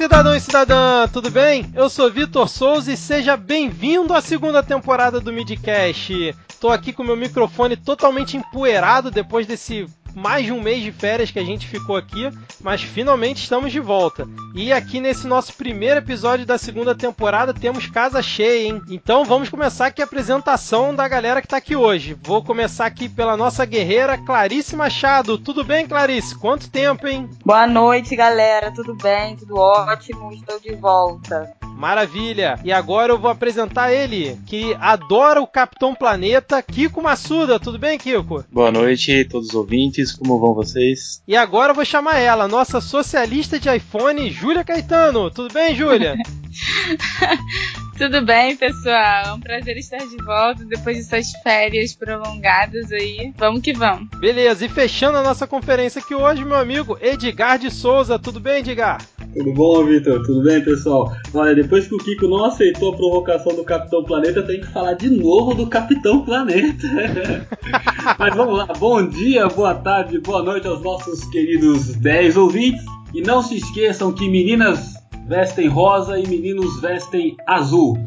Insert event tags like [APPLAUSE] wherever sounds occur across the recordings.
cidadão e cidadã, tudo bem? Eu sou Vitor Souza e seja bem-vindo à segunda temporada do Midcast. Tô aqui com meu microfone totalmente empoeirado depois desse mais de um mês de férias que a gente ficou aqui, mas finalmente estamos de volta. E aqui nesse nosso primeiro episódio da segunda temporada temos casa cheia, hein? Então vamos começar aqui a apresentação da galera que está aqui hoje. Vou começar aqui pela nossa guerreira Clarice Machado. Tudo bem, Clarice? Quanto tempo, hein? Boa noite, galera. Tudo bem? Tudo ótimo. Estou de volta. Maravilha! E agora eu vou apresentar ele, que adora o Capitão Planeta, Kiko Massuda. Tudo bem, Kiko? Boa noite, todos os ouvintes. Como vão vocês? E agora eu vou chamar ela, nossa socialista de iPhone, Júlia Caetano. Tudo bem, Júlia? [LAUGHS] Tudo bem, pessoal? É um prazer estar de volta depois dessas férias prolongadas aí. Vamos que vamos. Beleza, e fechando a nossa conferência aqui hoje, meu amigo Edgar de Souza. Tudo bem, Edgar? Tudo bom, Vitor? Tudo bem, pessoal? Olha, depois que o Kiko não aceitou a provocação do Capitão Planeta, tem que falar de novo do Capitão Planeta. [LAUGHS] Mas vamos lá, bom dia, boa tarde, boa noite aos nossos queridos 10 ouvintes. E não se esqueçam que meninas vestem rosa e meninos vestem azul. [LAUGHS]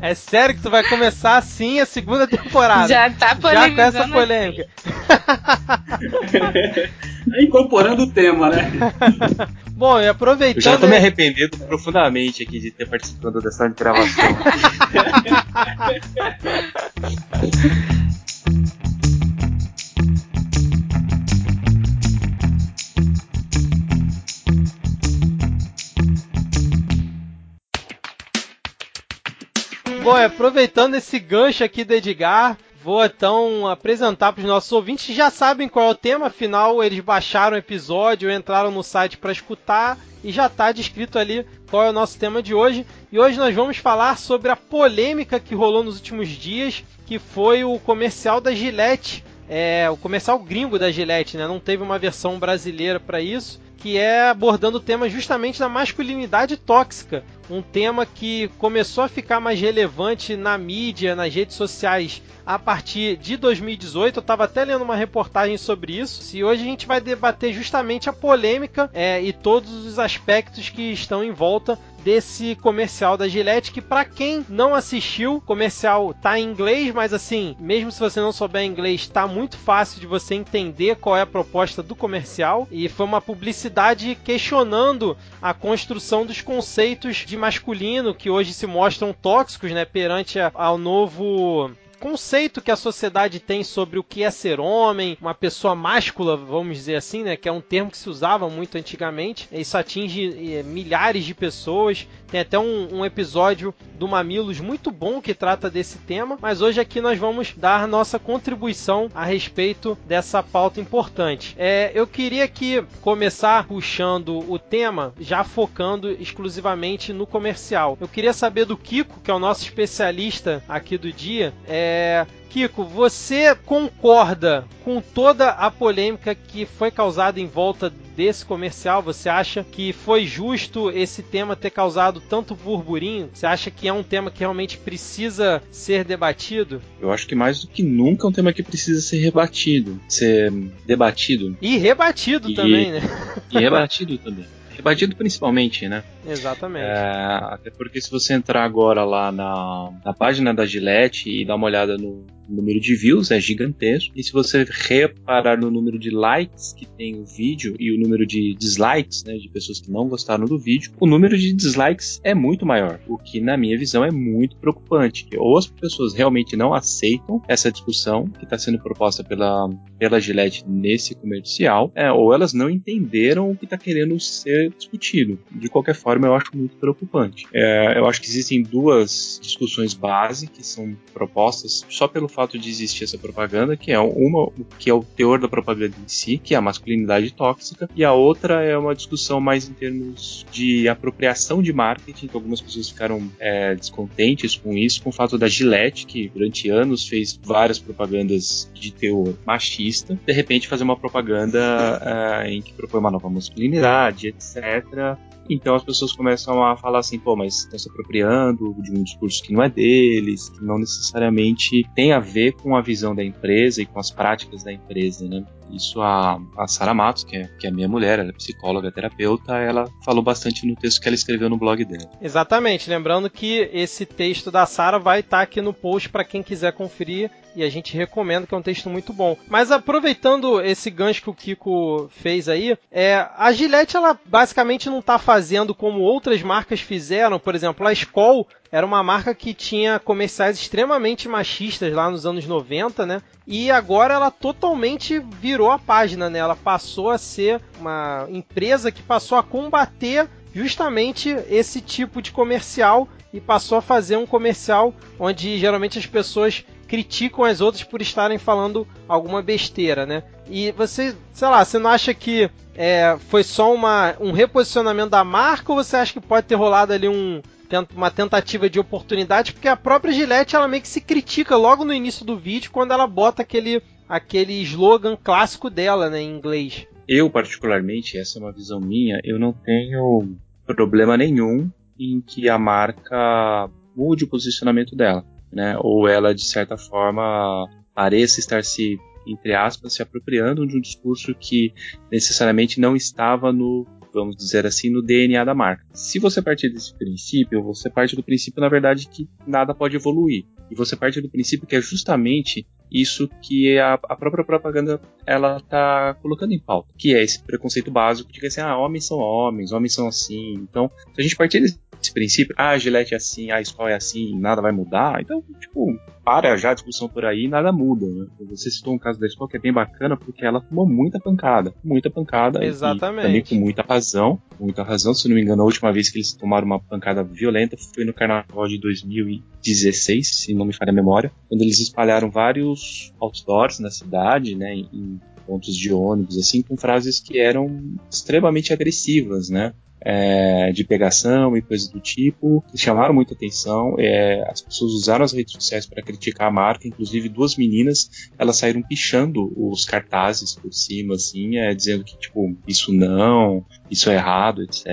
É sério que tu vai começar assim a segunda temporada? Já tá Já com essa polêmica. É [LAUGHS] incorporando o tema, né? [LAUGHS] Bom, e aproveitando. Eu já tô me arrependendo profundamente aqui de ter participado dessa gravação. Bom, aproveitando esse gancho aqui do Edgar, vou então apresentar para os nossos ouvintes que já sabem qual é o tema, afinal eles baixaram o episódio, entraram no site para escutar e já está descrito ali qual é o nosso tema de hoje. E hoje nós vamos falar sobre a polêmica que rolou nos últimos dias, que foi o comercial da Gillette, é, o comercial gringo da Gillette, né? Não teve uma versão brasileira para isso que é abordando o tema justamente da masculinidade tóxica, um tema que começou a ficar mais relevante na mídia, nas redes sociais a partir de 2018. Eu estava até lendo uma reportagem sobre isso. E hoje a gente vai debater justamente a polêmica é, e todos os aspectos que estão em volta desse comercial da Gillette, que para quem não assistiu, o comercial tá em inglês, mas assim, mesmo se você não souber inglês, tá muito fácil de você entender qual é a proposta do comercial. E foi uma publicidade questionando a construção dos conceitos de masculino que hoje se mostram tóxicos, né, perante ao novo conceito que a sociedade tem sobre o que é ser homem, uma pessoa máscula, vamos dizer assim, né, que é um termo que se usava muito antigamente. Isso atinge é, milhares de pessoas. Tem até um, um, episódio do Mamilos muito bom que trata desse tema, mas hoje aqui nós vamos dar nossa contribuição a respeito dessa pauta importante. É, eu queria aqui começar puxando o tema, já focando exclusivamente no comercial. Eu queria saber do Kiko, que é o nosso especialista aqui do dia, é, Kiko, você concorda com toda a polêmica que foi causada em volta desse comercial? Você acha que foi justo esse tema ter causado tanto burburinho? Você acha que é um tema que realmente precisa ser debatido? Eu acho que mais do que nunca é um tema que precisa ser rebatido, ser debatido. E rebatido e, também, né? E rebatido também. Rebatido principalmente, né? Exatamente. É, até porque se você entrar agora lá na, na página da Gillette e dar uma olhada no, número de views é gigantesco. E se você reparar no número de likes que tem o vídeo e o número de dislikes, né, de pessoas que não gostaram do vídeo, o número de dislikes é muito maior, o que na minha visão é muito preocupante. Ou as pessoas realmente não aceitam essa discussão que está sendo proposta pela, pela Gillette nesse comercial, é, ou elas não entenderam o que está querendo ser discutido. De qualquer forma, eu acho muito preocupante. É, eu acho que existem duas discussões base que são propostas só pelo fato de existir essa propaganda, que é uma que é o teor da propaganda em si, que é a masculinidade tóxica, e a outra é uma discussão mais em termos de apropriação de marketing, que algumas pessoas ficaram é, descontentes com isso, com o fato da Gillette, que durante anos fez várias propagandas de teor machista, de repente fazer uma propaganda é, em que propõe uma nova masculinidade, etc. Então as pessoas começam a falar assim, pô, mas estão se apropriando de um discurso que não é deles, que não necessariamente tem a ver com a visão da empresa e com as práticas da empresa, né? Isso a, a Sara Matos, que é, que é minha mulher, ela é psicóloga, terapeuta, ela falou bastante no texto que ela escreveu no blog dela. Exatamente, lembrando que esse texto da Sara vai estar tá aqui no post para quem quiser conferir e a gente recomenda que é um texto muito bom. Mas aproveitando esse gancho que o Kiko fez aí, é, a Gillette ela basicamente não está fazendo como outras marcas fizeram, por exemplo, a Skoll era uma marca que tinha comerciais extremamente machistas lá nos anos 90, né? E agora ela totalmente virou a página, né? Ela passou a ser uma empresa que passou a combater justamente esse tipo de comercial e passou a fazer um comercial onde geralmente as pessoas criticam as outras por estarem falando alguma besteira, né? E você, sei lá, você não acha que é, foi só uma, um reposicionamento da marca ou você acha que pode ter rolado ali um, uma tentativa de oportunidade? Porque a própria Gillette ela meio que se critica logo no início do vídeo quando ela bota aquele, aquele slogan clássico dela, né, em inglês. Eu, particularmente, essa é uma visão minha, eu não tenho problema nenhum em que a marca mude o posicionamento dela, né? Ou ela, de certa forma, pareça estar se, entre aspas, se apropriando de um discurso que necessariamente não estava no, vamos dizer assim, no DNA da marca. Se você partir desse princípio, você parte do princípio, na verdade, que nada pode evoluir. E você parte do princípio que é justamente isso que a, a própria propaganda ela tá colocando em pauta, que é esse preconceito básico de que assim, ah, homens são homens, homens são assim. Então, se a gente partir desse princípio, ah, a Gillette é assim, a Skol é assim, nada vai mudar, então, tipo, para já a discussão por aí nada muda. Né? Você citou um caso da Skol que é bem bacana porque ela tomou muita pancada, muita pancada. Exatamente. E também com muita razão, muita razão. Se não me engano, a última vez que eles tomaram uma pancada violenta foi no Carnaval de 2016, se não me falha a memória, quando eles espalharam vários outdoors na cidade, né, em pontos de ônibus, assim, com frases que eram extremamente agressivas, né? É, de pegação e coisas do tipo, que chamaram muita atenção. É, as pessoas usaram as redes sociais para criticar a marca, inclusive duas meninas, elas saíram pichando os cartazes por cima, assim, é, dizendo que tipo isso não, isso é errado, etc.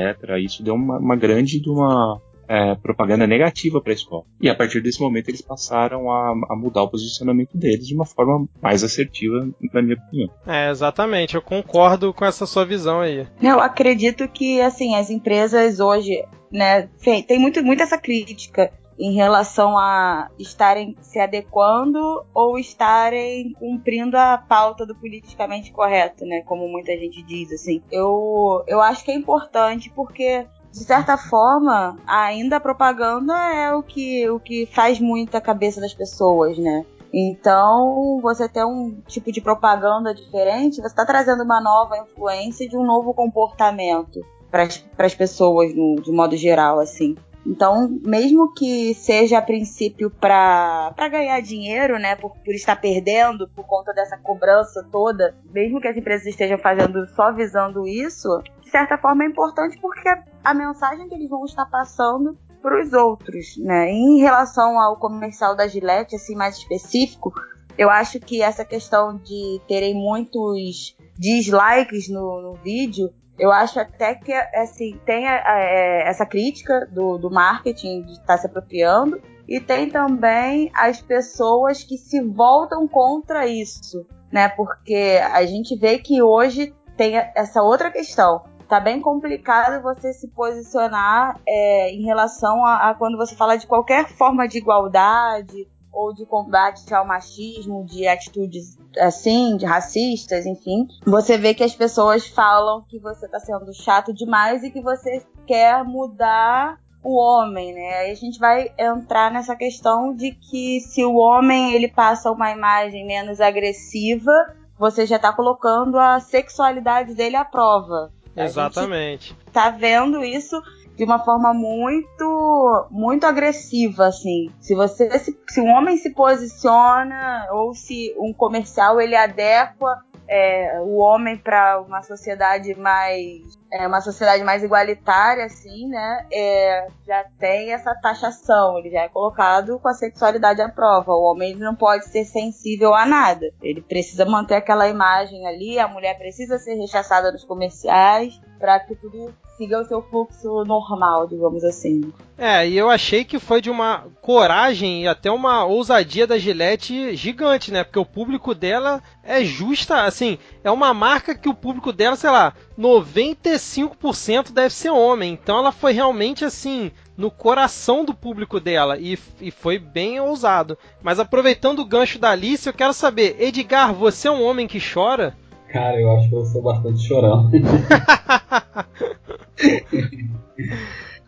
Isso deu uma, uma grande de uma é, propaganda negativa para a escola. E a partir desse momento eles passaram a, a, mudar o posicionamento deles de uma forma mais assertiva, na minha opinião. É, exatamente. Eu concordo com essa sua visão aí. Eu acredito que, assim, as empresas hoje, né, tem muito, muito essa crítica em relação a estarem se adequando ou estarem cumprindo a pauta do politicamente correto, né? Como muita gente diz, assim. Eu, eu acho que é importante porque de certa forma, ainda a propaganda é o que, o que faz muito a cabeça das pessoas, né? Então, você ter um tipo de propaganda diferente, você está trazendo uma nova influência de um novo comportamento para as pessoas, no, de modo geral, assim. Então, mesmo que seja a princípio para ganhar dinheiro, né, por, por estar perdendo por conta dessa cobrança toda, mesmo que as empresas estejam fazendo só visando isso, de certa forma é importante porque a mensagem que eles vão estar passando para os outros, né? Em relação ao comercial da Gillette, assim mais específico, eu acho que essa questão de terem muitos dislikes no, no vídeo eu acho até que assim, tem é, essa crítica do, do marketing de estar tá se apropriando e tem também as pessoas que se voltam contra isso, né? Porque a gente vê que hoje tem essa outra questão. Tá bem complicado você se posicionar é, em relação a, a quando você fala de qualquer forma de igualdade ou de combate ao machismo, de atitudes assim, de racistas, enfim, você vê que as pessoas falam que você tá sendo chato demais e que você quer mudar o homem, né? Aí a gente vai entrar nessa questão de que se o homem ele passa uma imagem menos agressiva, você já tá colocando a sexualidade dele à prova. Exatamente. tá vendo isso de uma forma muito muito agressiva assim. Se você se, se um homem se posiciona ou se um comercial ele adequa é, o homem para uma sociedade mais é, uma sociedade mais igualitária assim né é, já tem essa taxação. Ele já é colocado com a sexualidade à prova. O homem não pode ser sensível a nada. Ele precisa manter aquela imagem ali. A mulher precisa ser rechaçada nos comerciais para que tudo siga o seu fluxo normal, digamos assim. É, e eu achei que foi de uma coragem e até uma ousadia da Gillette gigante, né? Porque o público dela é justa, assim, é uma marca que o público dela, sei lá, 95% deve ser homem. Então ela foi realmente assim, no coração do público dela e, e foi bem ousado. Mas aproveitando o gancho da Alice, eu quero saber, Edgar, você é um homem que chora? Cara, eu acho que eu sou bastante chorão. [LAUGHS]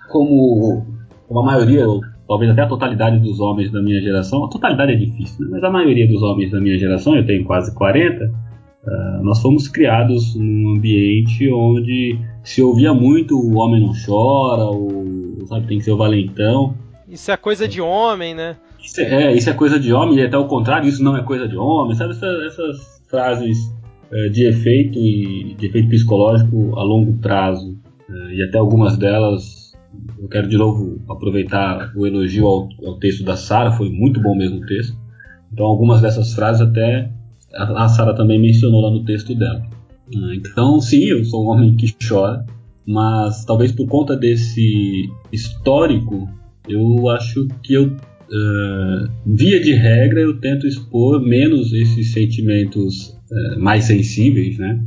como, como a maioria, talvez até a totalidade dos homens da minha geração, a totalidade é difícil, né? mas a maioria dos homens da minha geração, eu tenho quase 40, uh, ah, nós fomos criados num ambiente onde se ouvia muito o homem não chora, o, sabe, tem que ser o valentão. Isso é coisa de homem, né? Isso é, é isso é coisa de homem, e até o contrário, isso não é coisa de homem, sabe? Essa, essas frases de efeito e de efeito psicológico a longo prazo. Uh, e até algumas delas eu quero de novo aproveitar o elogio ao, ao texto da Sara, foi muito bom mesmo o texto. Então, algumas dessas frases até a, a Sara também mencionou lá no texto dela. Ah, então, sim, eu sou um homem que chora, mas talvez por conta desse histórico, eu acho que eu, uh, via de regra, eu tento expor menos esses sentimentos uh, mais sensíveis, né?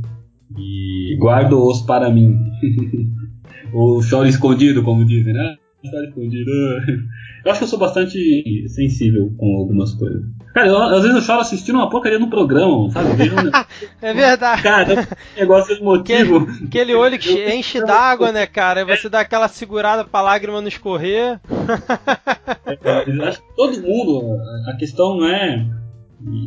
E guardo-os para mim. [LAUGHS] o choro escondido, como dizem, né? Choro escondido. [LAUGHS] Eu acho que eu sou bastante sensível com algumas coisas. Cara, eu, às vezes eu choro assistindo uma porcaria no programa, sabe? [LAUGHS] é verdade. Cara, negócio emotivo. Aquele, aquele olho que eu, enche d'água, né, cara? Aí você dá aquela segurada pra lágrima não escorrer. É, acho que todo mundo, a questão não é.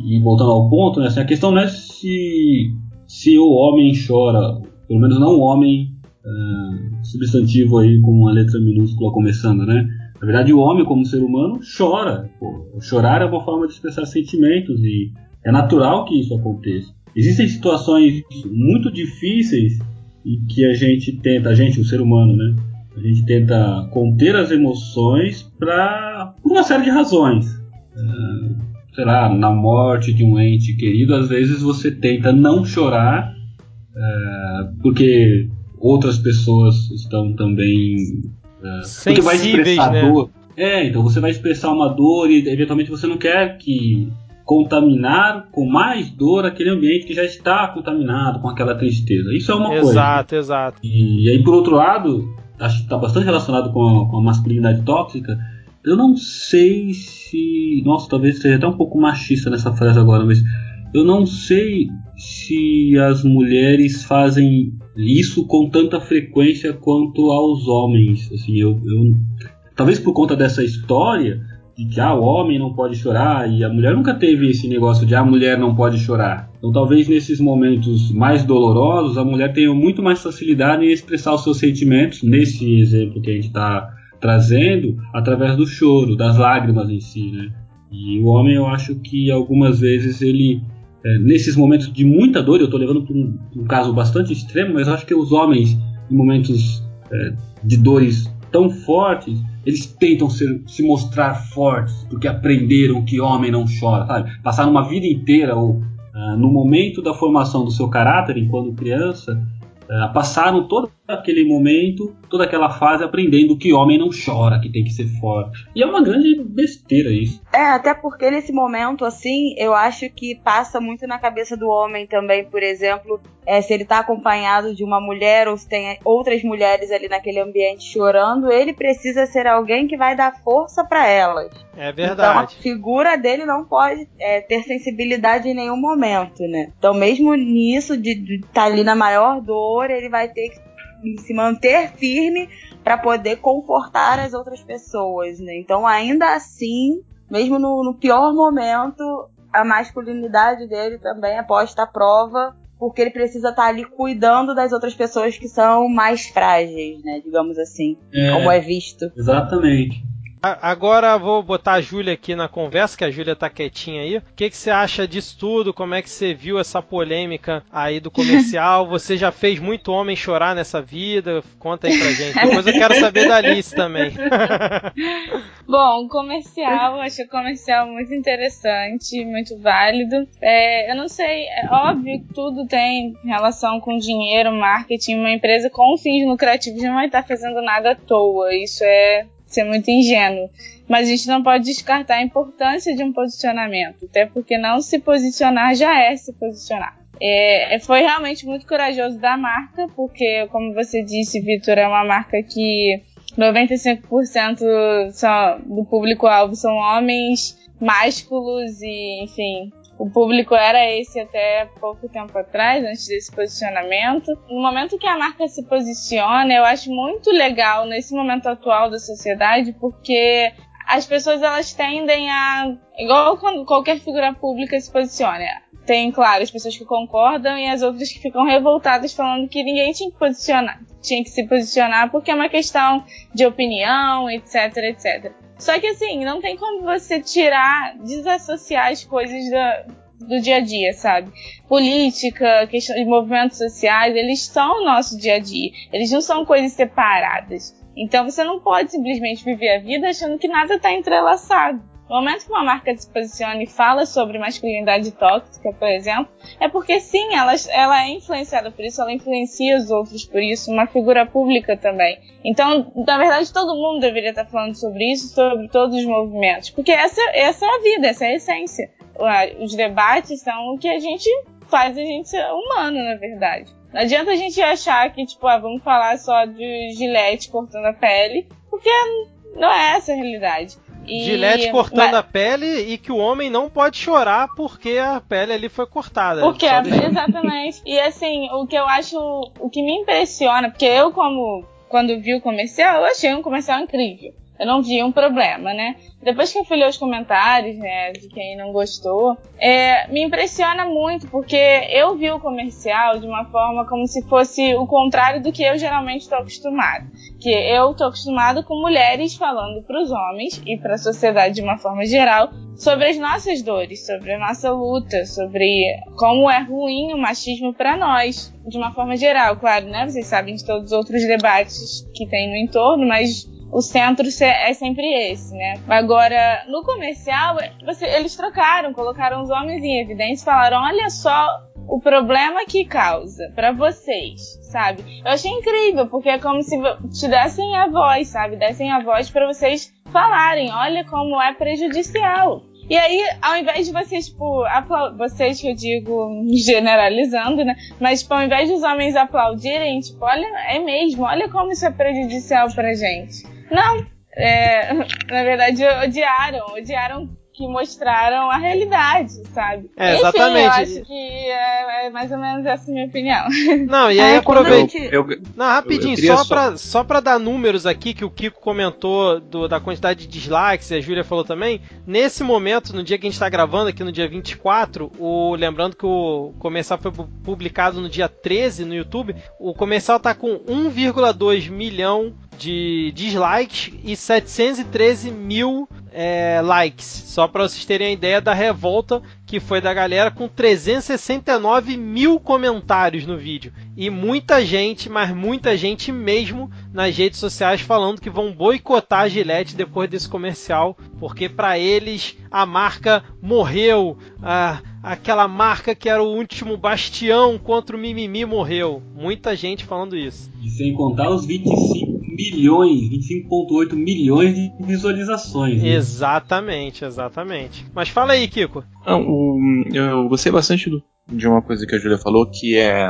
E voltando ao ponto, né? Assim, a questão não é se, se o homem chora, pelo menos não o homem uh, substantivo aí com uma letra minúscula começando, né? Na verdade, o homem, como ser humano, chora. Pô. Chorar é uma forma de expressar sentimentos e é natural que isso aconteça. Existem situações muito difíceis e que a gente tenta, a gente, o ser humano, né? A gente tenta conter as emoções para por uma série de razões. Uh, sei lá, na morte de um ente querido, às vezes você tenta não chorar uh, porque outras pessoas estão também. É, porque vai expressar né? dor. É, então você vai expressar uma dor e eventualmente você não quer que contaminar com mais dor aquele ambiente que já está contaminado com aquela tristeza. Isso é uma exato, coisa. Exato, exato. E, e, aí, por outro lado, acho que está bastante relacionado com a, com a masculinidade tóxica. Eu não sei se. Nossa, talvez seja até um pouco machista nessa frase agora, mas eu não sei se as mulheres fazem isso com tanta frequência quanto aos homens. Assim, eu, eu talvez por conta dessa história de que ah, o homem não pode chorar e a mulher nunca teve esse negócio de ah, a mulher não pode chorar. Então talvez nesses momentos mais dolorosos a mulher tenha muito mais facilidade em expressar os seus sentimentos, nesse exemplo que a gente está trazendo, através do choro, das lágrimas em si, né? E o homem eu acho que algumas vezes ele é, nesses momentos de muita dor, eu estou levando para um, um, caso bastante extremo, mas acho que os homens, em momentos é, de dores tão fortes, eles tentam ser, se mostrar fortes, porque aprenderam que homem não chora, sabe? Passaram uma vida inteira, ou uh, no momento da formação do seu caráter, enquanto criança, uh, passaram todo aquele momento, toda aquela fase aprendendo que homem não chora, que tem que ser forte. E é uma grande besteira isso. É, até porque nesse momento, assim, eu acho que passa muito na cabeça do homem também, por exemplo, é, se ele tá acompanhado de uma mulher ou se tem outras mulheres ali naquele ambiente chorando, ele precisa ser alguém que vai dar força para elas. É verdade. Então a figura dele não pode é, ter sensibilidade em nenhum momento, né? Então mesmo nisso de estar tá ali na maior dor, ele vai ter que se manter firme para poder confortar as outras pessoas, né? Então, ainda assim, mesmo no, no pior momento, a masculinidade dele também é posta à prova, porque ele precisa estar tá ali cuidando das outras pessoas que são mais frágeis, né? Digamos assim, é, como é visto. Exatamente. Agora vou botar a Júlia aqui na conversa, que a Júlia tá quietinha aí. O que, que você acha disso tudo? Como é que você viu essa polêmica aí do comercial? [LAUGHS] Você já fez muito homem chorar nessa vida? Conta aí pra gente. Depois eu quero saber da Alice também. [LAUGHS] Bom, o comercial, acho o comercial muito interessante, muito válido. É, eu não sei, é óbvio que tudo tem relação com dinheiro, marketing. Uma empresa com fins lucrativos não vai estar fazendo nada à toa. Isso é ser muito ingênuo. Mas a gente não pode descartar a importância de um posicionamento, até porque não se posicionar já é se posicionar. É, foi realmente muito corajoso da marca, porque, como você disse, Vitor, é uma marca que 95% são, do público-alvo são homens másculos e, enfim, o público era esse até pouco tempo atrás, antes desse posicionamento. No momento que a marca se posiciona, eu acho muito legal nesse momento atual da sociedade, porque as pessoas elas tendem a. igual quando qualquer figura pública se posiciona. Tem, claro, as pessoas que concordam e as outras que ficam revoltadas falando que ninguém tinha que posicionar. Tinha que se posicionar porque é uma questão de opinião, etc, etc. Só que assim, não tem como você tirar, desassociar as coisas da, do dia a dia, sabe? Política, questão de movimentos sociais, eles são o nosso dia a dia. Eles não são coisas separadas. Então você não pode simplesmente viver a vida achando que nada está entrelaçado. No momento que uma marca se posiciona e fala sobre masculinidade tóxica, por exemplo, é porque sim, ela, ela é influenciada por isso, ela influencia os outros por isso, uma figura pública também. Então, na verdade, todo mundo deveria estar falando sobre isso, sobre todos os movimentos, porque essa, essa é a vida, essa é a essência. Os debates são o que a gente faz a gente ser humano, na verdade. Não adianta a gente achar que, tipo, ah, vamos falar só de gilete cortando a pele, porque não é essa a realidade. E... Gilete cortando mas... a pele e que o homem não pode chorar porque a pele ali foi cortada. Porque, exatamente. E assim, o que eu acho, o que me impressiona, porque eu como quando vi o comercial, eu achei um comercial incrível. Eu não vi um problema, né? Depois que eu fui ler os comentários, né, de quem não gostou, é, me impressiona muito, porque eu vi o comercial de uma forma como se fosse o contrário do que eu geralmente estou acostumado. Que eu estou acostumado com mulheres falando para os homens e para a sociedade de uma forma geral sobre as nossas dores, sobre a nossa luta, sobre como é ruim o machismo para nós, de uma forma geral, claro, né? Vocês sabem de todos os outros debates que tem no entorno, mas o centro é sempre esse, né? Agora, no comercial, você, eles trocaram, colocaram os homens em evidência e falaram: olha só o problema que causa para vocês, sabe? Eu achei incrível, porque é como se te dessem a voz, sabe? Dessem a voz para vocês falarem: olha como é prejudicial. E aí, ao invés de vocês, tipo, vocês que eu digo [LAUGHS] generalizando, né? Mas, tipo, ao invés dos homens aplaudirem, tipo, olha, é mesmo, olha como isso é prejudicial pra gente. Não, é, na verdade, odiaram, odiaram que mostraram a realidade, sabe? É, exatamente. Enfim, eu acho que é, é, mais ou menos essa a minha opinião. Não, e aí é, aproveita. Eu, eu, Não, rapidinho, só, só... Pra, só pra dar números aqui que o Kiko comentou do, da quantidade de dislikes, e a Júlia falou também. Nesse momento, no dia que a gente tá gravando, aqui no dia 24, o, lembrando que o comercial foi publicado no dia 13 no YouTube, o comercial tá com 1,2 milhão de dislikes e 713 mil é, likes. Só para vocês terem a ideia da revolta que foi da galera com 369 mil comentários no vídeo. E muita gente, mas muita gente mesmo nas redes sociais falando que vão boicotar a Gillette depois desse comercial, porque para eles a marca morreu. Ah, aquela marca que era o último bastião contra o mimimi morreu. Muita gente falando isso. E sem contar os 25 milhões, 25,8 milhões de visualizações. Né? Exatamente, exatamente. Mas fala aí, Kiko. Não, eu gostei bastante do, de uma coisa que a Julia falou, que é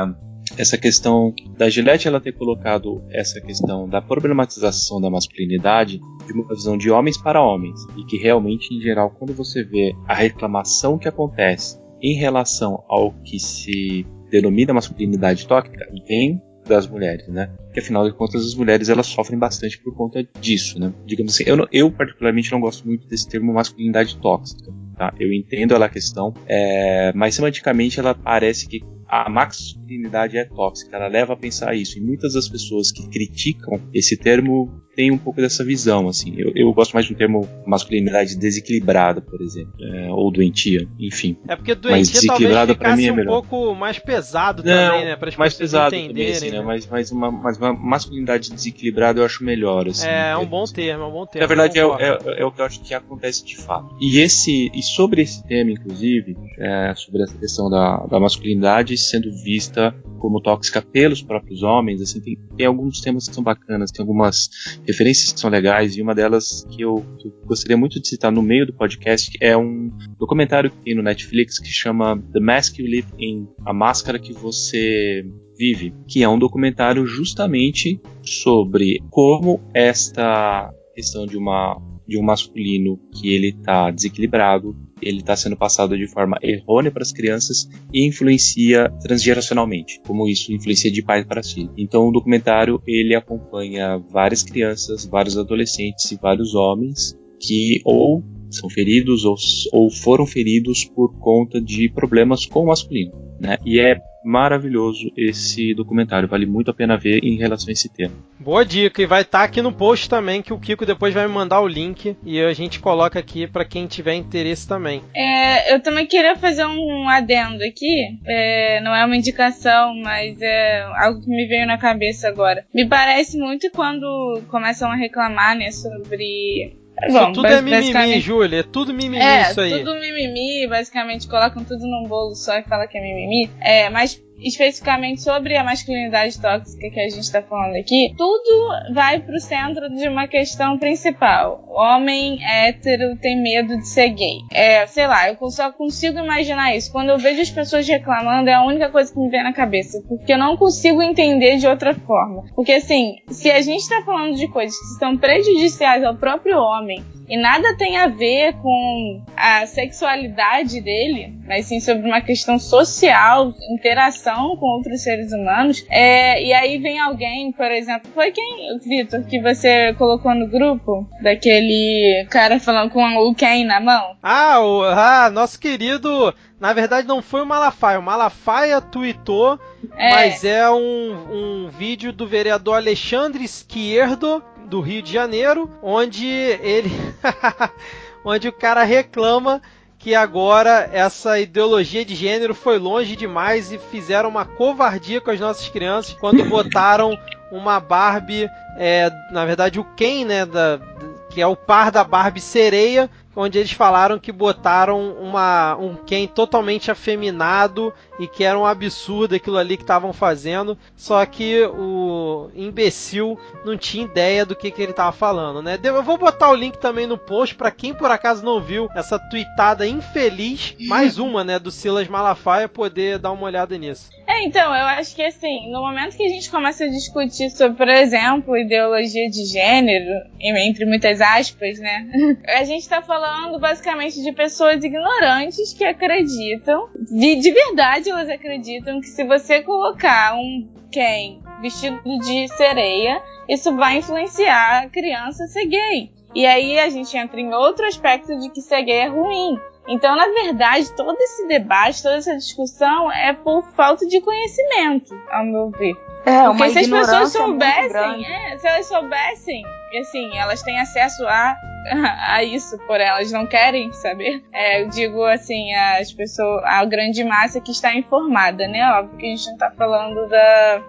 essa questão da Gillette ela ter colocado essa questão da problematização da masculinidade de uma visão de homens para homens e que realmente em geral quando você vê a reclamação que acontece em relação ao que se denomina masculinidade tóxica vem das mulheres, né? Que afinal de contas as mulheres elas sofrem bastante por conta disso, né? Digamos assim, eu, eu particularmente não gosto muito desse termo masculinidade tóxica, tá? Eu entendo ela a questão, é, mas semanticamente ela parece que a masculinidade é tóxica, ela leva a pensar isso. E muitas das pessoas que criticam esse termo têm um pouco dessa visão, assim. Eu, eu gosto mais de um termo masculinidade desequilibrada, por exemplo, é, ou doentia, enfim. É porque doentia talvez ficasse mim é um pouco mais pesado Não, também, né, para as mais pesado entenderem. Também, assim, né? Mas, mas, uma, mas uma masculinidade desequilibrada eu acho melhor, assim. É, é um bom termo, é um bom termo. Na verdade, é, é, é, o que eu acho que acontece de fato. E esse e sobre esse tema, inclusive, é, sobre essa questão da, da masculinidade sendo vista como tóxica pelos próprios homens, assim, tem, tem alguns temas que são bacanas, tem algumas referências que são legais, e uma delas que eu, que eu gostaria muito de citar no meio do podcast é um documentário que tem no Netflix que chama The Mask You Live In, A Máscara que Você Vive, que é um documentário justamente sobre como esta questão de uma de um masculino que ele está desequilibrado, ele está sendo passado de forma errônea para as crianças e influencia transgeracionalmente, como isso influencia de pai para filho. Então o documentário ele acompanha várias crianças, vários adolescentes e vários homens que ou são feridos ou, ou foram feridos por conta de problemas com o masculino. Né? E é maravilhoso esse documentário, vale muito a pena ver em relação a esse tema. Boa dica, e vai estar tá aqui no post também, que o Kiko depois vai me mandar o link e a gente coloca aqui para quem tiver interesse também. É, eu também queria fazer um adendo aqui, é, não é uma indicação, mas é algo que me veio na cabeça agora. Me parece muito quando começam a reclamar né, sobre Bom, tudo é mimimi, Júlia. É tudo mimimi é, isso aí. É, tudo mimimi. Basicamente colocam tudo num bolo só e fala que é mimimi. É, mas especificamente sobre a masculinidade tóxica que a gente está falando aqui, tudo vai para o centro de uma questão principal. O homem hétero tem medo de ser gay. É, sei lá, eu só consigo imaginar isso. Quando eu vejo as pessoas reclamando, é a única coisa que me vem na cabeça, porque eu não consigo entender de outra forma. Porque assim, se a gente está falando de coisas que são prejudiciais ao próprio homem e nada tem a ver com a sexualidade dele, mas sim sobre uma questão social, interação com outros seres humanos. É, e aí vem alguém, por exemplo, foi quem, Vitor, que você colocou no grupo? Daquele cara falando com o Ken na mão? Ah, o, ah, nosso querido. Na verdade, não foi o Malafaia. O Malafaia tweetou, é. mas é um, um vídeo do vereador Alexandre Esquerdo do Rio de Janeiro, onde ele. [LAUGHS] onde o cara reclama que agora essa ideologia de gênero foi longe demais e fizeram uma covardia com as nossas crianças quando [LAUGHS] botaram uma Barbie, é, na verdade o Ken, né, da, que é o par da Barbie sereia, onde eles falaram que botaram uma, um Ken totalmente afeminado e que era um absurdo aquilo ali que estavam fazendo, só que o imbecil não tinha ideia do que, que ele estava falando, né? Eu vou botar o link também no post para quem por acaso não viu essa tweetada infeliz, mais uma, né, do Silas Malafaia poder dar uma olhada nisso. É, então, eu acho que assim, no momento que a gente começa a discutir sobre, por exemplo, ideologia de gênero, entre muitas aspas, né? [LAUGHS] A gente tá falando basicamente de pessoas ignorantes que acreditam, de, de verdade elas acreditam que se você colocar um Ken vestido de sereia, isso vai influenciar a criança a ser gay. E aí a gente entra em outro aspecto de que ser gay é ruim. Então, na verdade, todo esse debate, toda essa discussão é por falta de conhecimento, ao meu ver. É, Porque se as pessoas soubessem, é, se elas soubessem, assim, elas têm acesso a, [LAUGHS] a isso por elas, não querem saber. É, eu digo assim, as pessoas, a grande massa que está informada, né? Óbvio que a gente não está falando da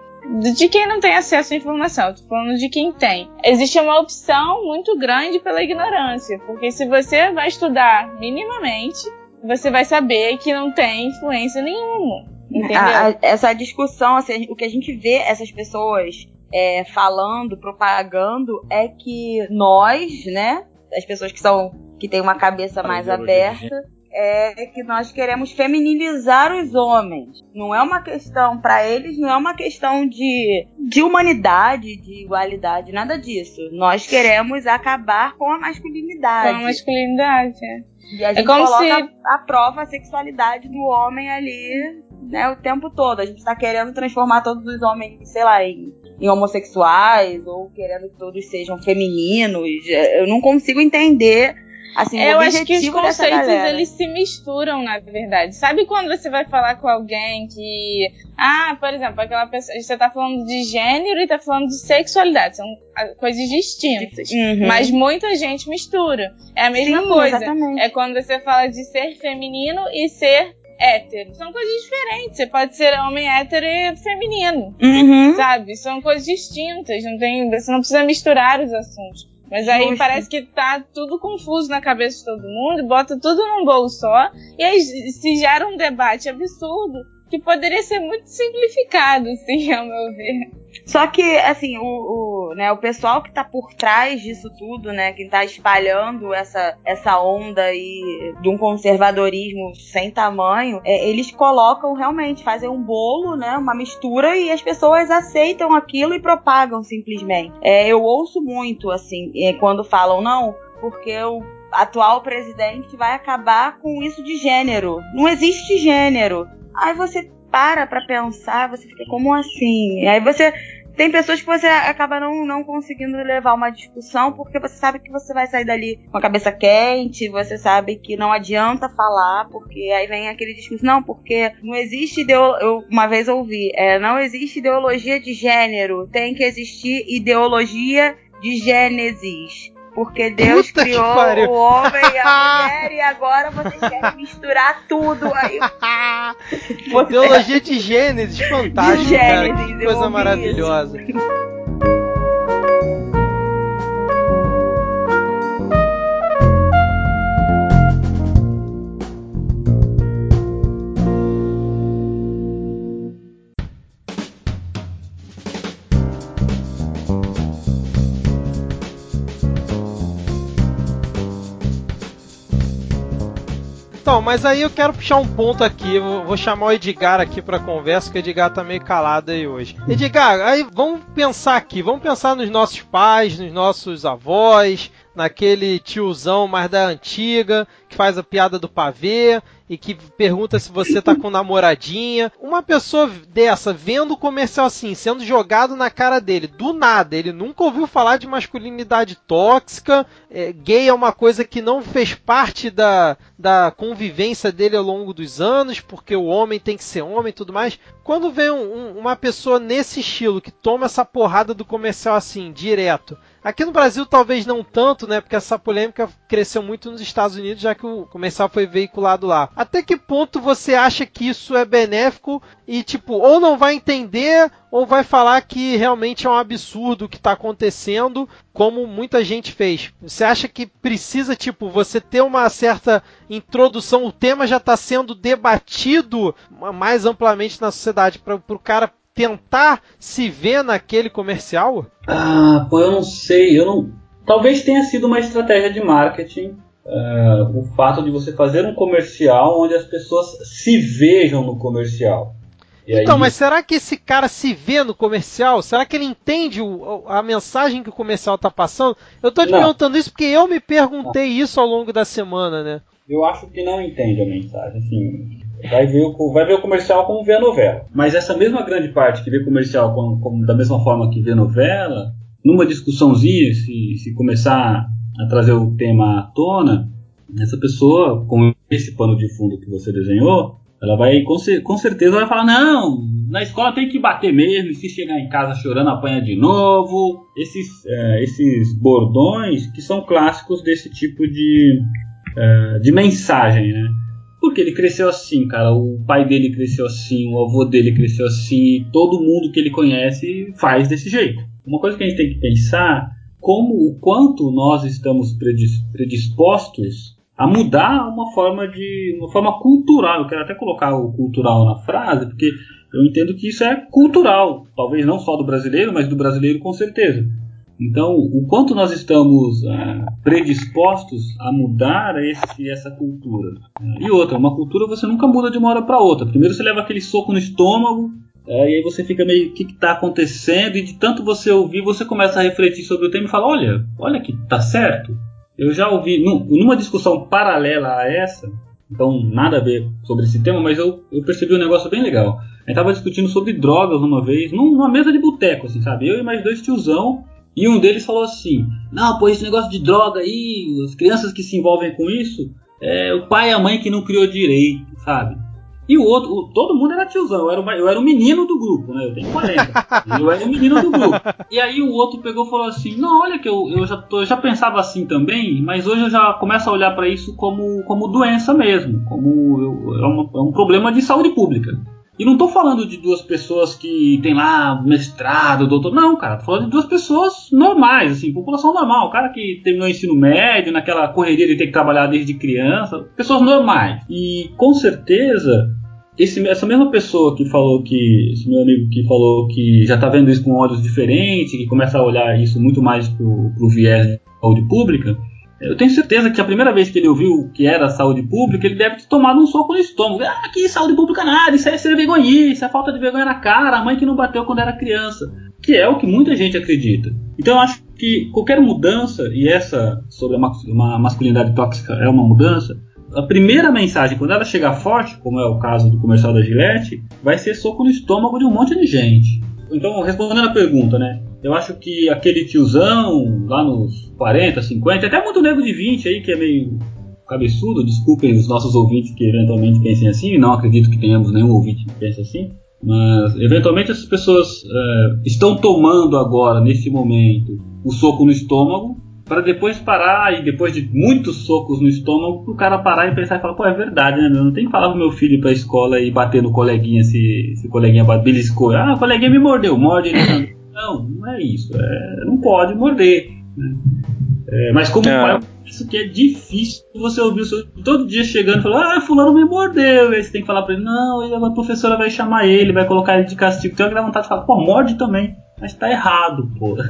de quem não tem acesso à informação, tô falando de quem tem. Existe uma opção muito grande pela ignorância, porque se você vai estudar minimamente, você vai saber que não tem influência nenhuma. Entendeu? A, a, essa discussão, assim, o que a gente vê essas pessoas é, falando, propagando, é que nós, né, as pessoas que são que têm uma cabeça mais aberta, é que nós queremos feminilizar os homens. Não é uma questão, para eles, não é uma questão de, de humanidade, de igualdade, nada disso. Nós queremos acabar com a masculinidade. Com a masculinidade, é. E a é gente é coloca se... a prova a sexualidade do homem ali né, o tempo todo. A gente está querendo transformar todos os homens, sei lá, em, em, homossexuais ou querendo que todos sejam femininos. Eu não consigo entender Assim, eu acho que os conceitos eles se misturam, na verdade. Sabe quando você vai falar com alguém que. Ah, por exemplo, aquela pessoa. Você tá falando de gênero e tá falando de sexualidade. São ah, coisas distintas. Uhum. Mas muita gente mistura. É a mesma Sim, coisa. Exatamente. É quando você fala de ser feminino e ser hétero. São coisas diferentes. Você pode ser homem hétero e feminino. Uhum. Sabe? São coisas distintas. Não tem, você não precisa misturar os assuntos. Mas aí Justo. parece que tá tudo confuso na cabeça de todo mundo, bota tudo num bolo só, e aí se gera um debate absurdo que poderia ser muito simplificado, [LAUGHS] sim, ao meu ver. Só que, assim, o, o, né, o pessoal que tá por trás disso tudo, né, que tá espalhando essa, essa onda aí de um conservadorismo sem tamanho, é, eles colocam realmente, fazem um bolo, né, uma mistura e as pessoas aceitam aquilo e propagam simplesmente. É, eu ouço muito, assim, é, quando falam, não, porque o atual presidente vai acabar com isso de gênero. Não existe gênero. Aí você para pra pensar, você fica, como assim? Aí você tem pessoas que você acaba não, não conseguindo levar uma discussão porque você sabe que você vai sair dali com a cabeça quente, você sabe que não adianta falar, porque aí vem aquele discurso, não, porque não existe ideologia. Eu uma vez ouvi, é, não existe ideologia de gênero, tem que existir ideologia de Gênesis. Porque Deus Puta que criou o homem e a [LAUGHS] mulher e agora vocês querem misturar tudo. Aí [LAUGHS] Ideologia de Gênesis, fantástico, De cara. Gênesis, Que eu coisa maravilhosa. Então, mas aí eu quero puxar um ponto aqui. Vou chamar o Edgar aqui pra conversa, que o Edgar tá meio calado aí hoje. Edgar, aí vamos pensar aqui. Vamos pensar nos nossos pais, nos nossos avós, naquele tiozão mais da antiga, que faz a piada do pavê e que pergunta se você tá com namoradinha. Uma pessoa dessa, vendo o comercial assim, sendo jogado na cara dele, do nada, ele nunca ouviu falar de masculinidade tóxica, é, gay é uma coisa que não fez parte da, da convivência dele ao longo dos anos, porque o homem tem que ser homem e tudo mais. Quando vem um- um- uma pessoa nesse estilo, que toma essa porrada do comercial assim, direto, Aqui no Brasil talvez não tanto, né? Porque essa polêmica cresceu muito nos Estados Unidos, já que o comercial foi veiculado lá. Até que ponto você acha que isso é benéfico e, tipo, ou não vai entender, ou vai falar que realmente é um absurdo o que está acontecendo, como muita gente fez? Você acha que precisa, tipo, você ter uma certa introdução, o tema já está sendo debatido mais amplamente na sociedade, para o cara tentar se ver naquele comercial? Ah, pô, eu não sei. Eu não. Talvez tenha sido uma estratégia de marketing. ah, o fato de você fazer um comercial onde as pessoas se vejam no comercial. Então, mas será que esse cara se vê no comercial? Será que ele entende o- a mensagem que o comercial está passando? Eu tô te Não. perguntando isso porque eu me perguntei isso ao longo da semana, né? Eu acho que não entende a mensagem. Assim, vai, ver o, vai ver o comercial como vê a novela. Mas essa mesma grande parte que vê comercial como, como da mesma forma que vê novela, numa discussãozinha, se, se começar a trazer o tema à tona, essa pessoa, com esse pano de fundo que você desenhou, ela vai com, com certeza vai falar: não, na escola tem que bater mesmo, e se chegar em casa chorando, apanha de novo. Esses, eh, esses bordões que são clássicos desse tipo de, eh, de mensagem, né? Porque ele cresceu assim, cara. O pai dele cresceu assim, o avô dele cresceu assim, todo mundo que ele conhece faz desse jeito. Uma coisa que a gente tem que pensar como o quanto nós estamos predis- predispostos a mudar uma forma de uma forma cultural. Eu quero até colocar o cultural na frase, porque eu entendo que isso é cultural, talvez não só do brasileiro, mas do brasileiro com certeza. Então, o quanto nós estamos ah, predispostos a mudar esse, essa cultura. E outra, uma cultura você nunca muda de uma hora para outra. Primeiro você leva aquele soco no estômago, é, e aí você fica meio, o que está acontecendo? E de tanto você ouvir, você começa a refletir sobre o tema e fala, olha, olha que tá certo. Eu já ouvi, num- numa discussão paralela a essa, então nada a ver sobre esse tema, mas eu, eu percebi um negócio bem legal. A gente tava discutindo sobre drogas uma vez, num- numa mesa de boteco, assim, sabe? Eu e mais dois tiozão, E um deles falou assim: Não, pô, esse negócio de droga aí, as crianças que se envolvem com isso, é o pai e a mãe que não criou direito, sabe? E o outro, o, todo mundo era tiozão, eu era, o, eu era o menino do grupo, né? Eu tenho 40. eu era o menino do grupo. E aí o outro pegou e falou assim: Não, olha que eu, eu, já, tô, eu já pensava assim também, mas hoje eu já começo a olhar para isso como, como doença mesmo, como é, é um problema de saúde pública. E não tô falando de duas pessoas que tem lá mestrado, doutor. Não, cara, tô falando de duas pessoas normais, assim, população normal. O cara que terminou o ensino médio, naquela correria de ter que trabalhar desde criança. Pessoas normais. E com certeza, esse, essa mesma pessoa que falou que. Esse meu amigo que falou que já tá vendo isso com olhos diferentes, que começa a olhar isso muito mais pro, pro viés de saúde pública eu tenho certeza que a primeira vez que ele ouviu o que era saúde pública, ele deve ter tomado um soco no estômago. Ah, que saúde pública nada, isso é ser vergonhice, isso é falta de vergonha na cara, a mãe que não bateu quando era criança. Que é o que muita gente acredita. Então eu acho que qualquer mudança, e essa sobre a masculinidade tóxica é uma mudança, a primeira mensagem, quando ela chegar forte, como é o caso do comercial da Gillette, vai ser soco no estômago de um monte de gente. Então, respondendo a pergunta, né? Eu acho que aquele tiozão, lá nos 40, 50, até muito nego de 20 aí, que é meio cabeçudo, desculpem os nossos ouvintes que eventualmente pensem assim, não acredito que tenhamos nenhum ouvinte que pense assim, mas eventualmente essas pessoas é, estão tomando agora, nesse momento, o soco no estômago, para depois parar e depois de muitos socos no estômago, o cara parar e pensar e falar, pô, é verdade, né? Eu não tem que falar pro meu filho ir pra escola e bater no coleguinha se, se o coleguinha beliscou. Ah, o coleguinha me mordeu, morde ele. Não, não é isso. É, não pode morder. Né? É, mas como é. pai, isso que é difícil você ouvir o seu todo dia chegando e falar, ah, fulano me mordeu. Aí você tem que falar pra ele, não, a professora vai chamar ele, vai colocar ele de castigo. Tem aquela vontade de falar, pô, morde também. Mas tá errado, pô. [LAUGHS]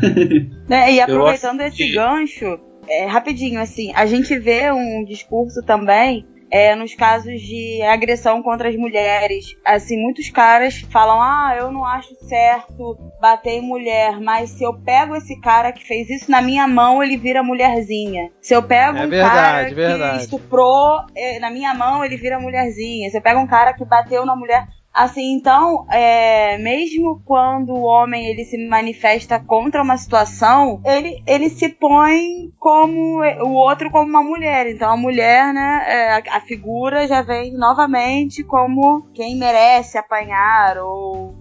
É, e aproveitando esse que... gancho, é, rapidinho, assim, a gente vê um discurso também é, nos casos de agressão contra as mulheres. Assim, muitos caras falam: ah, eu não acho certo bater em mulher, mas se eu pego esse cara que fez isso na minha mão, ele vira mulherzinha. Se eu pego é um verdade, cara verdade. que estuprou é, na minha mão, ele vira mulherzinha. Se eu pego um cara que bateu na mulher, Assim, então, é, mesmo quando o homem ele se manifesta contra uma situação, ele, ele se põe como o outro como uma mulher. Então a mulher, né, é, a, a figura já vem novamente como quem merece apanhar ou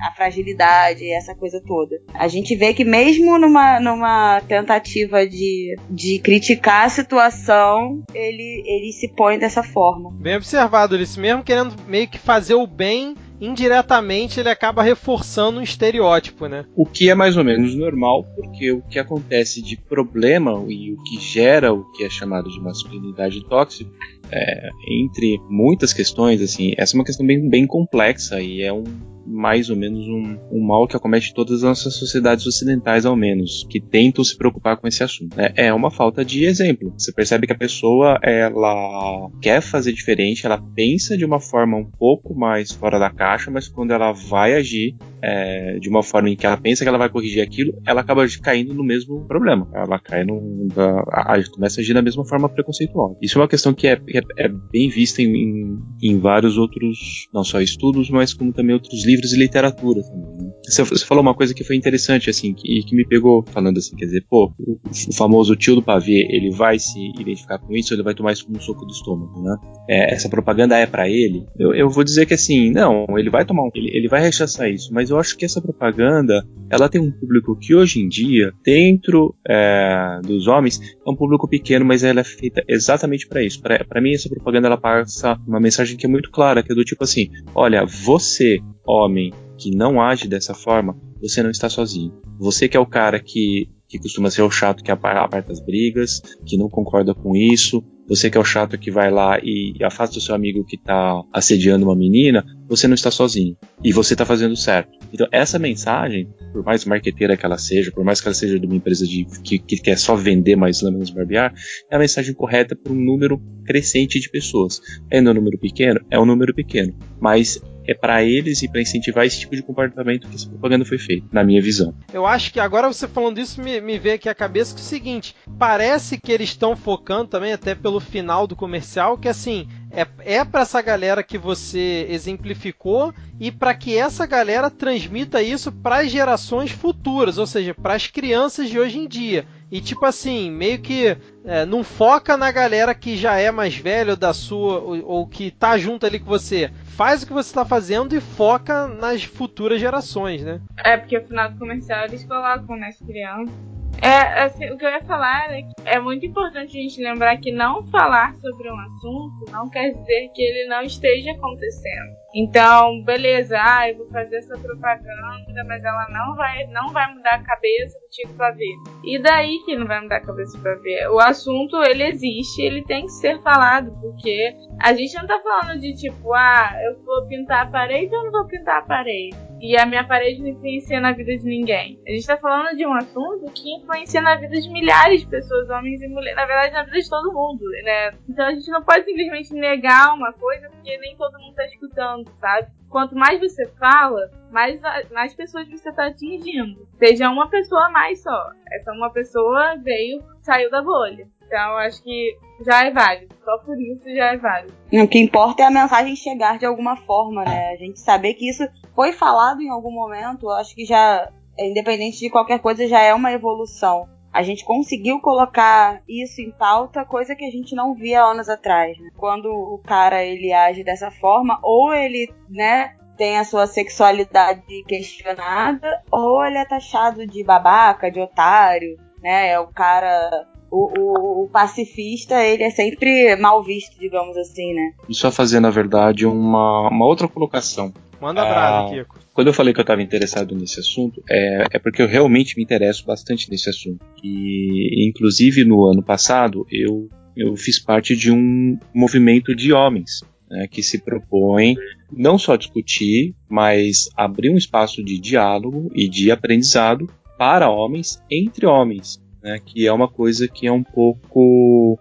a fragilidade, essa coisa toda. A gente vê que mesmo numa, numa tentativa de, de criticar a situação, ele, ele se põe dessa forma. Bem observado, ele mesmo querendo meio que fazer o bem indiretamente ele acaba reforçando um estereótipo, né? O que é mais ou menos normal, porque o que acontece de problema e o que gera o que é chamado de masculinidade tóxica, é, entre muitas questões, assim, essa é uma questão bem, bem complexa e é um mais ou menos um, um, mal que acomete todas as nossas sociedades ocidentais, ao menos, que tentam se preocupar com esse assunto. É, é uma falta de exemplo. Você percebe que a pessoa ela quer fazer diferente, ela pensa de uma forma um pouco mais fora da caixa, mas quando ela vai agir é, de uma forma em que ela pensa que ela vai corrigir aquilo, ela acaba caindo no mesmo problema. Ela cai no. A, começa a agir da mesma forma preconceitual. Isso é uma questão que é, é, é bem vista em, em, em vários outros, não só estudos, mas como também outros livros livros e literatura também. Né? Você, você, falou uma coisa que foi interessante, assim, que, que me pegou falando assim, quer dizer, pô, o, o, famoso tio do pavê, ele vai se identificar com isso, ele vai tomar isso como um soco do estômago, né? É, essa propaganda é para ele. Eu, eu, vou dizer que assim, não, ele vai tomar um, ele, ele vai rechaçar isso, mas eu acho que essa propaganda, ela tem um público que hoje em dia, dentro é, dos homens, é um público pequeno, mas ela é feita exatamente para isso. Para mim, essa propaganda ela passa uma mensagem que é muito clara, que é do tipo assim, olha, você homem que não age dessa forma, você não está sozinho. Você que é o cara que, que costuma ser o chato que aparta as brigas, que não concorda com isso, você que é o chato que vai lá e afasta o seu amigo que está assediando uma menina, você não está sozinho. E você está fazendo certo. Então, essa mensagem, por mais marqueteira que ela seja, por mais que ela seja de uma empresa de, que, que quer só vender mais lâminas barbear, é a mensagem correta para um número crescente de pessoas. É um número pequeno? É um número pequeno. Mas é para eles e para incentivar esse tipo de comportamento que essa propaganda foi feita, na minha visão. Eu acho que agora você falando isso me, me veio aqui a cabeça que é o seguinte: parece que eles estão focando também, até pelo final do comercial, que assim, é, é para essa galera que você exemplificou e para que essa galera transmita isso para as gerações futuras, ou seja, para as crianças de hoje em dia. E tipo assim, meio que é, não foca na galera que já é mais velho da sua ou, ou, que tá junto ali com você. Faz o que você tá fazendo e foca nas futuras gerações, né? É, porque no final do comercial eles colocam nas crianças. É, assim, o que eu ia falar é que é muito importante a gente lembrar que não falar sobre um assunto não quer dizer que ele não esteja acontecendo. Então, beleza, ah, eu vou fazer essa propaganda, mas ela não vai, não vai mudar a cabeça do Tico ver. E daí que não vai mudar a cabeça pra ver? O assunto, ele existe, ele tem que ser falado, porque a gente não tá falando de tipo, ah, eu vou pintar a parede ou não vou pintar a parede? E a minha parede não influencia na vida de ninguém. A gente tá falando de um assunto que influencia na vida de milhares de pessoas, homens e mulheres, na verdade na vida de todo mundo, né? Então a gente não pode simplesmente negar uma coisa porque nem todo mundo tá escutando sabe? Quanto mais você fala, mais, mais pessoas você está atingindo. Seja uma pessoa mais só. Essa uma pessoa veio, saiu da bolha. Então, acho que já é válido. Só por isso já é válido. O que importa é a mensagem chegar de alguma forma, né? A gente saber que isso foi falado em algum momento, acho que já, independente de qualquer coisa, já é uma evolução a gente conseguiu colocar isso em pauta, coisa que a gente não via anos atrás. Né? Quando o cara ele age dessa forma, ou ele, né, tem a sua sexualidade questionada, ou ele é taxado de babaca, de otário, né? É o cara o, o, o, pacifista ele é sempre mal visto, digamos assim, né? E só fazer, na verdade, uma, uma outra colocação. Manda abraço, ah, Kiko. Quando eu falei que eu estava interessado nesse assunto, é, é porque eu realmente me interesso bastante nesse assunto. E, inclusive, no ano passado, eu, eu fiz parte de um movimento de homens né, que se propõe não só discutir, mas abrir um espaço de diálogo e de aprendizado para homens entre homens, né, que é uma coisa que é um pouco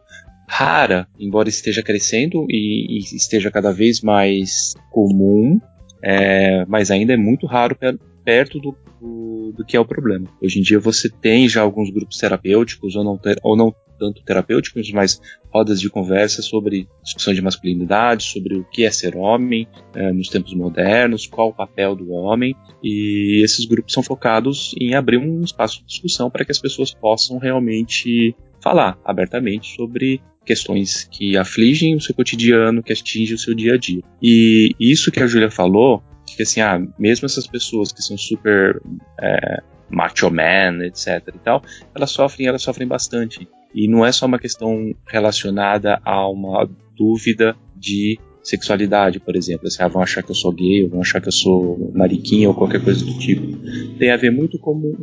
rara, embora esteja crescendo e, e esteja cada vez mais comum é, mas ainda é muito raro perto do, do, que é o problema. Hoje em dia você tem já alguns grupos terapêuticos ou não, ter, ou não tanto terapêuticos, mas rodas de conversa sobre discussão de masculinidade, sobre o que é ser homem é, nos tempos modernos, qual o papel do homem, e esses grupos são focados em abrir um espaço de discussão para que as pessoas possam realmente falar abertamente sobre questões que afligem o seu cotidiano, que atingem o seu dia a dia. E isso que a Julia falou, que assim, ah, mesmo essas pessoas que são super é, macho man, etc e tal, elas sofrem, elas sofrem bastante. E não é só uma questão relacionada a uma dúvida de sexualidade, por exemplo. Assim, ah, vão achar que eu sou gay, ou vão achar que eu sou mariquinha, ou qualquer coisa do tipo. Tem a ver muito com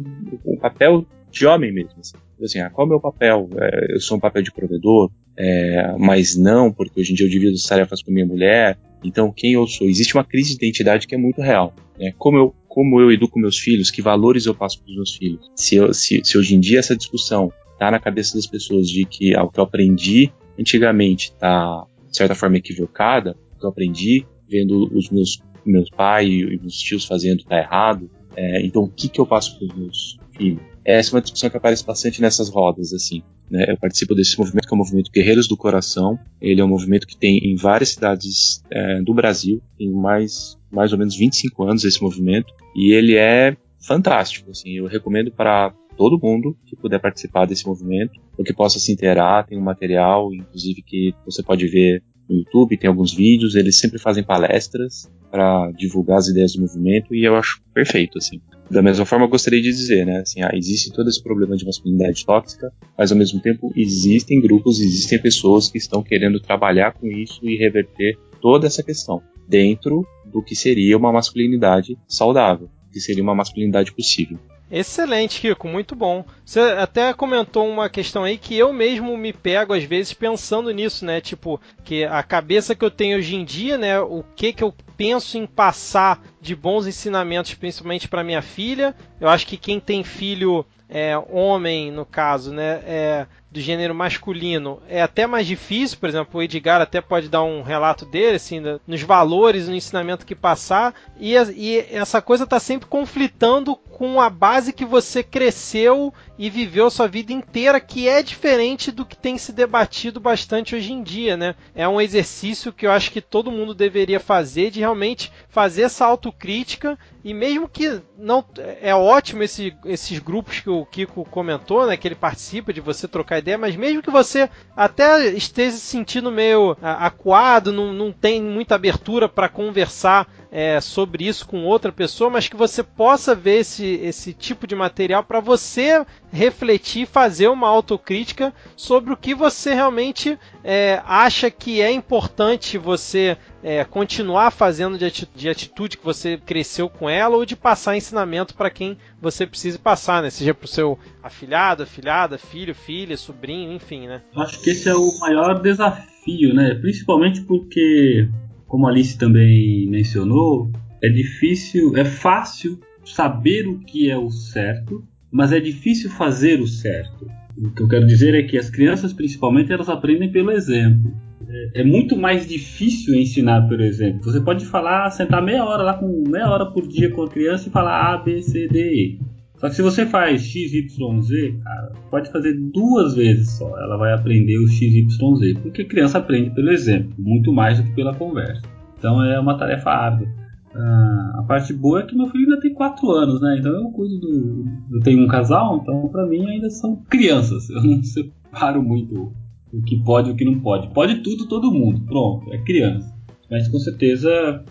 o papel de homem mesmo. Assim, assim ah, qual é o meu papel? É, eu sou um papel de provedor? é, mas não, porque hoje em dia eu divido as tarefas com minha mulher. Então, quem eu sou? Existe uma crise de identidade que é muito real. Né? Como, eu, como eu educo meus filhos, que valores eu passo para os meus filhos? Se, eu, se, se hoje em dia essa discussão está na cabeça das pessoas de que ah, o que eu aprendi antigamente está, de certa forma, equivocada, o que eu aprendi vendo os meus, meus pais e meus tios fazendo está errado, é, então o que, que eu passo para os meus filhos? Essa é uma discussão que aparece bastante nessas rodas, assim. Né? Eu participo desse movimento, que é o movimento Guerreiros do Coração. Ele é um movimento que tem em várias cidades é, do Brasil, tem mais, mais ou menos 25 anos esse movimento, e ele é fantástico, assim. Eu recomendo para todo mundo que puder participar desse movimento, ou que possa se inteirar, tem um material, inclusive, que você pode ver no YouTube, tem alguns vídeos, eles sempre fazem palestras para divulgar as ideias do movimento e eu acho perfeito, assim. Da mesma forma, eu gostaria de dizer, né, assim, ah, existe todo esse problema de masculinidade tóxica, mas ao mesmo tempo existem grupos, existem pessoas que estão querendo trabalhar com isso e reverter toda essa questão dentro do que seria uma masculinidade saudável, que seria uma masculinidade possível. Excelente, Kiko, muito bom. Você até comentou uma questão aí que eu mesmo me pego às vezes pensando nisso, né? Tipo, que a cabeça que eu tenho hoje em dia, né? O que que eu penso em passar de bons ensinamentos, principalmente para minha filha. Eu acho que quem tem filho é, homem, no caso, né, é, do gênero masculino, é até mais difícil. Por exemplo, o Edgar até pode dar um relato dele, assim, nos valores, no ensinamento que passar. E, e essa coisa está sempre conflitando com a base que você cresceu e viveu sua vida inteira, que é diferente do que tem se debatido bastante hoje em dia, né? É um exercício que eu acho que todo mundo deveria fazer de realmente fazer essa autocrítica e mesmo que não é ótimo esse, esses grupos que o Kiko comentou, né, que ele participa de você trocar ideia, mas mesmo que você até esteja se sentindo meio acuado, não, não tem muita abertura para conversar é, sobre isso com outra pessoa, mas que você possa ver esse, esse tipo de material para você refletir, fazer uma autocrítica sobre o que você realmente é, acha que é importante você é, continuar fazendo de atitude, de atitude, que você cresceu com ela ou de passar ensinamento para quem você precise passar, né? Seja para o seu afilhado, afilhada, filho, filha, sobrinho, enfim, né? Acho que esse é o maior desafio, né? Principalmente porque como a Alice também mencionou, é difícil, é fácil saber o que é o certo, mas é difícil fazer o certo. O que eu quero dizer é que as crianças, principalmente, elas aprendem pelo exemplo. É, é muito mais difícil ensinar pelo exemplo. Você pode falar, sentar meia hora lá com meia hora por dia com a criança e falar A, B, C, D, E. Só que se você faz X, Y, Z, cara, pode fazer duas vezes só. Ela vai aprender o X, Y, Z. Porque criança aprende pelo exemplo, muito mais do que pela conversa. Então é uma tarefa árdua. Ah, a parte boa é que meu filho ainda tem 4 anos, né? Então eu cuido do. Eu tenho um casal, então para mim ainda são crianças. Eu não [LAUGHS] separo muito o que pode e o que não pode. Pode tudo, todo mundo. Pronto, é criança. Mas com certeza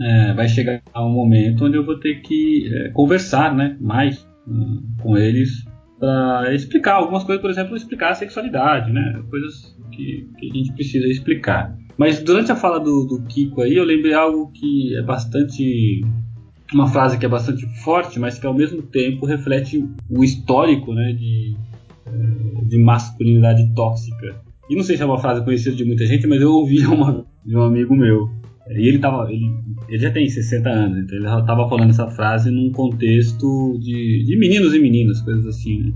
é, vai chegar um momento onde eu vou ter que é, conversar né, mais com eles para explicar algumas coisas, por exemplo, explicar a sexualidade, né? Coisas que, que a gente precisa explicar. Mas durante a fala do, do, Kiko aí, eu lembrei algo que é bastante. Uma frase que é bastante forte, mas que ao mesmo tempo reflete o histórico né, de, eh, de masculinidade tóxica. E não sei se é uma frase conhecida de muita gente, mas eu ouvi [LAUGHS] uma, de um amigo meu. E ele tava. Ele, ele já tem 60 anos, então ele já estava falando essa frase num contexto de, de meninos e meninas, coisas assim. Né?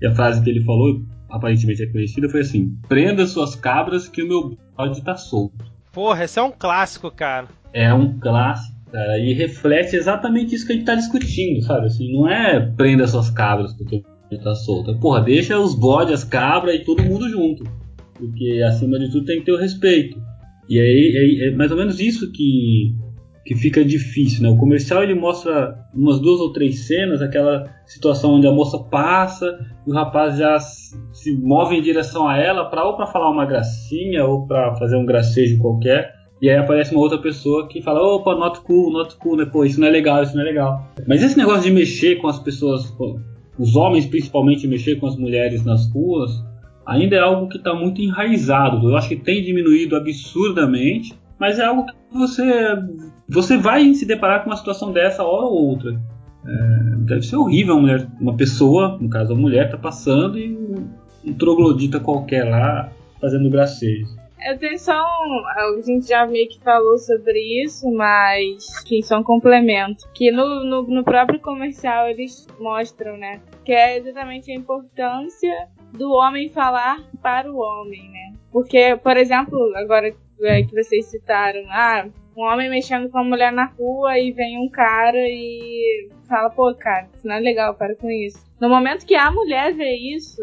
E a frase que ele falou, aparentemente é conhecida, foi assim: Prenda suas cabras que o meu bode tá solto. Porra, esse é um clássico, cara. É um clássico, cara, e reflete exatamente isso que a gente tá discutindo, sabe? Assim, não é prenda suas cabras porque o bode tá solto. É, porra, deixa os bodes, as cabras e todo mundo junto. Porque acima de tudo tem que ter o respeito. E aí é, é mais ou menos isso que, que fica difícil, né? O comercial ele mostra umas duas ou três cenas, aquela situação onde a moça passa e o rapaz já se move em direção a ela para ou para falar uma gracinha ou para fazer um gracejo qualquer. E aí aparece uma outra pessoa que fala, opa, not cool, not cool, né? Pô, isso não é legal, isso não é legal. Mas esse negócio de mexer com as pessoas, os homens principalmente mexer com as mulheres nas ruas, ainda é algo que está muito enraizado. Eu acho que tem diminuído absurdamente, mas é algo que você, você vai se deparar com uma situação dessa hora ou outra. É, deve ser horrível uma, mulher, uma pessoa, no caso a mulher, está passando e um, um troglodita qualquer lá fazendo gracejos. Eu tenho só um. A gente já meio que falou sobre isso, mas que só um complemento. Que no, no, no, próprio comercial eles mostram, né? Que é exatamente a importância do homem falar para o homem, né? Porque, por exemplo, agora é, que vocês citaram, ah, um homem mexendo com uma mulher na rua e vem um cara e fala, pô, cara, isso não é legal, para com isso. No momento que a mulher vê isso,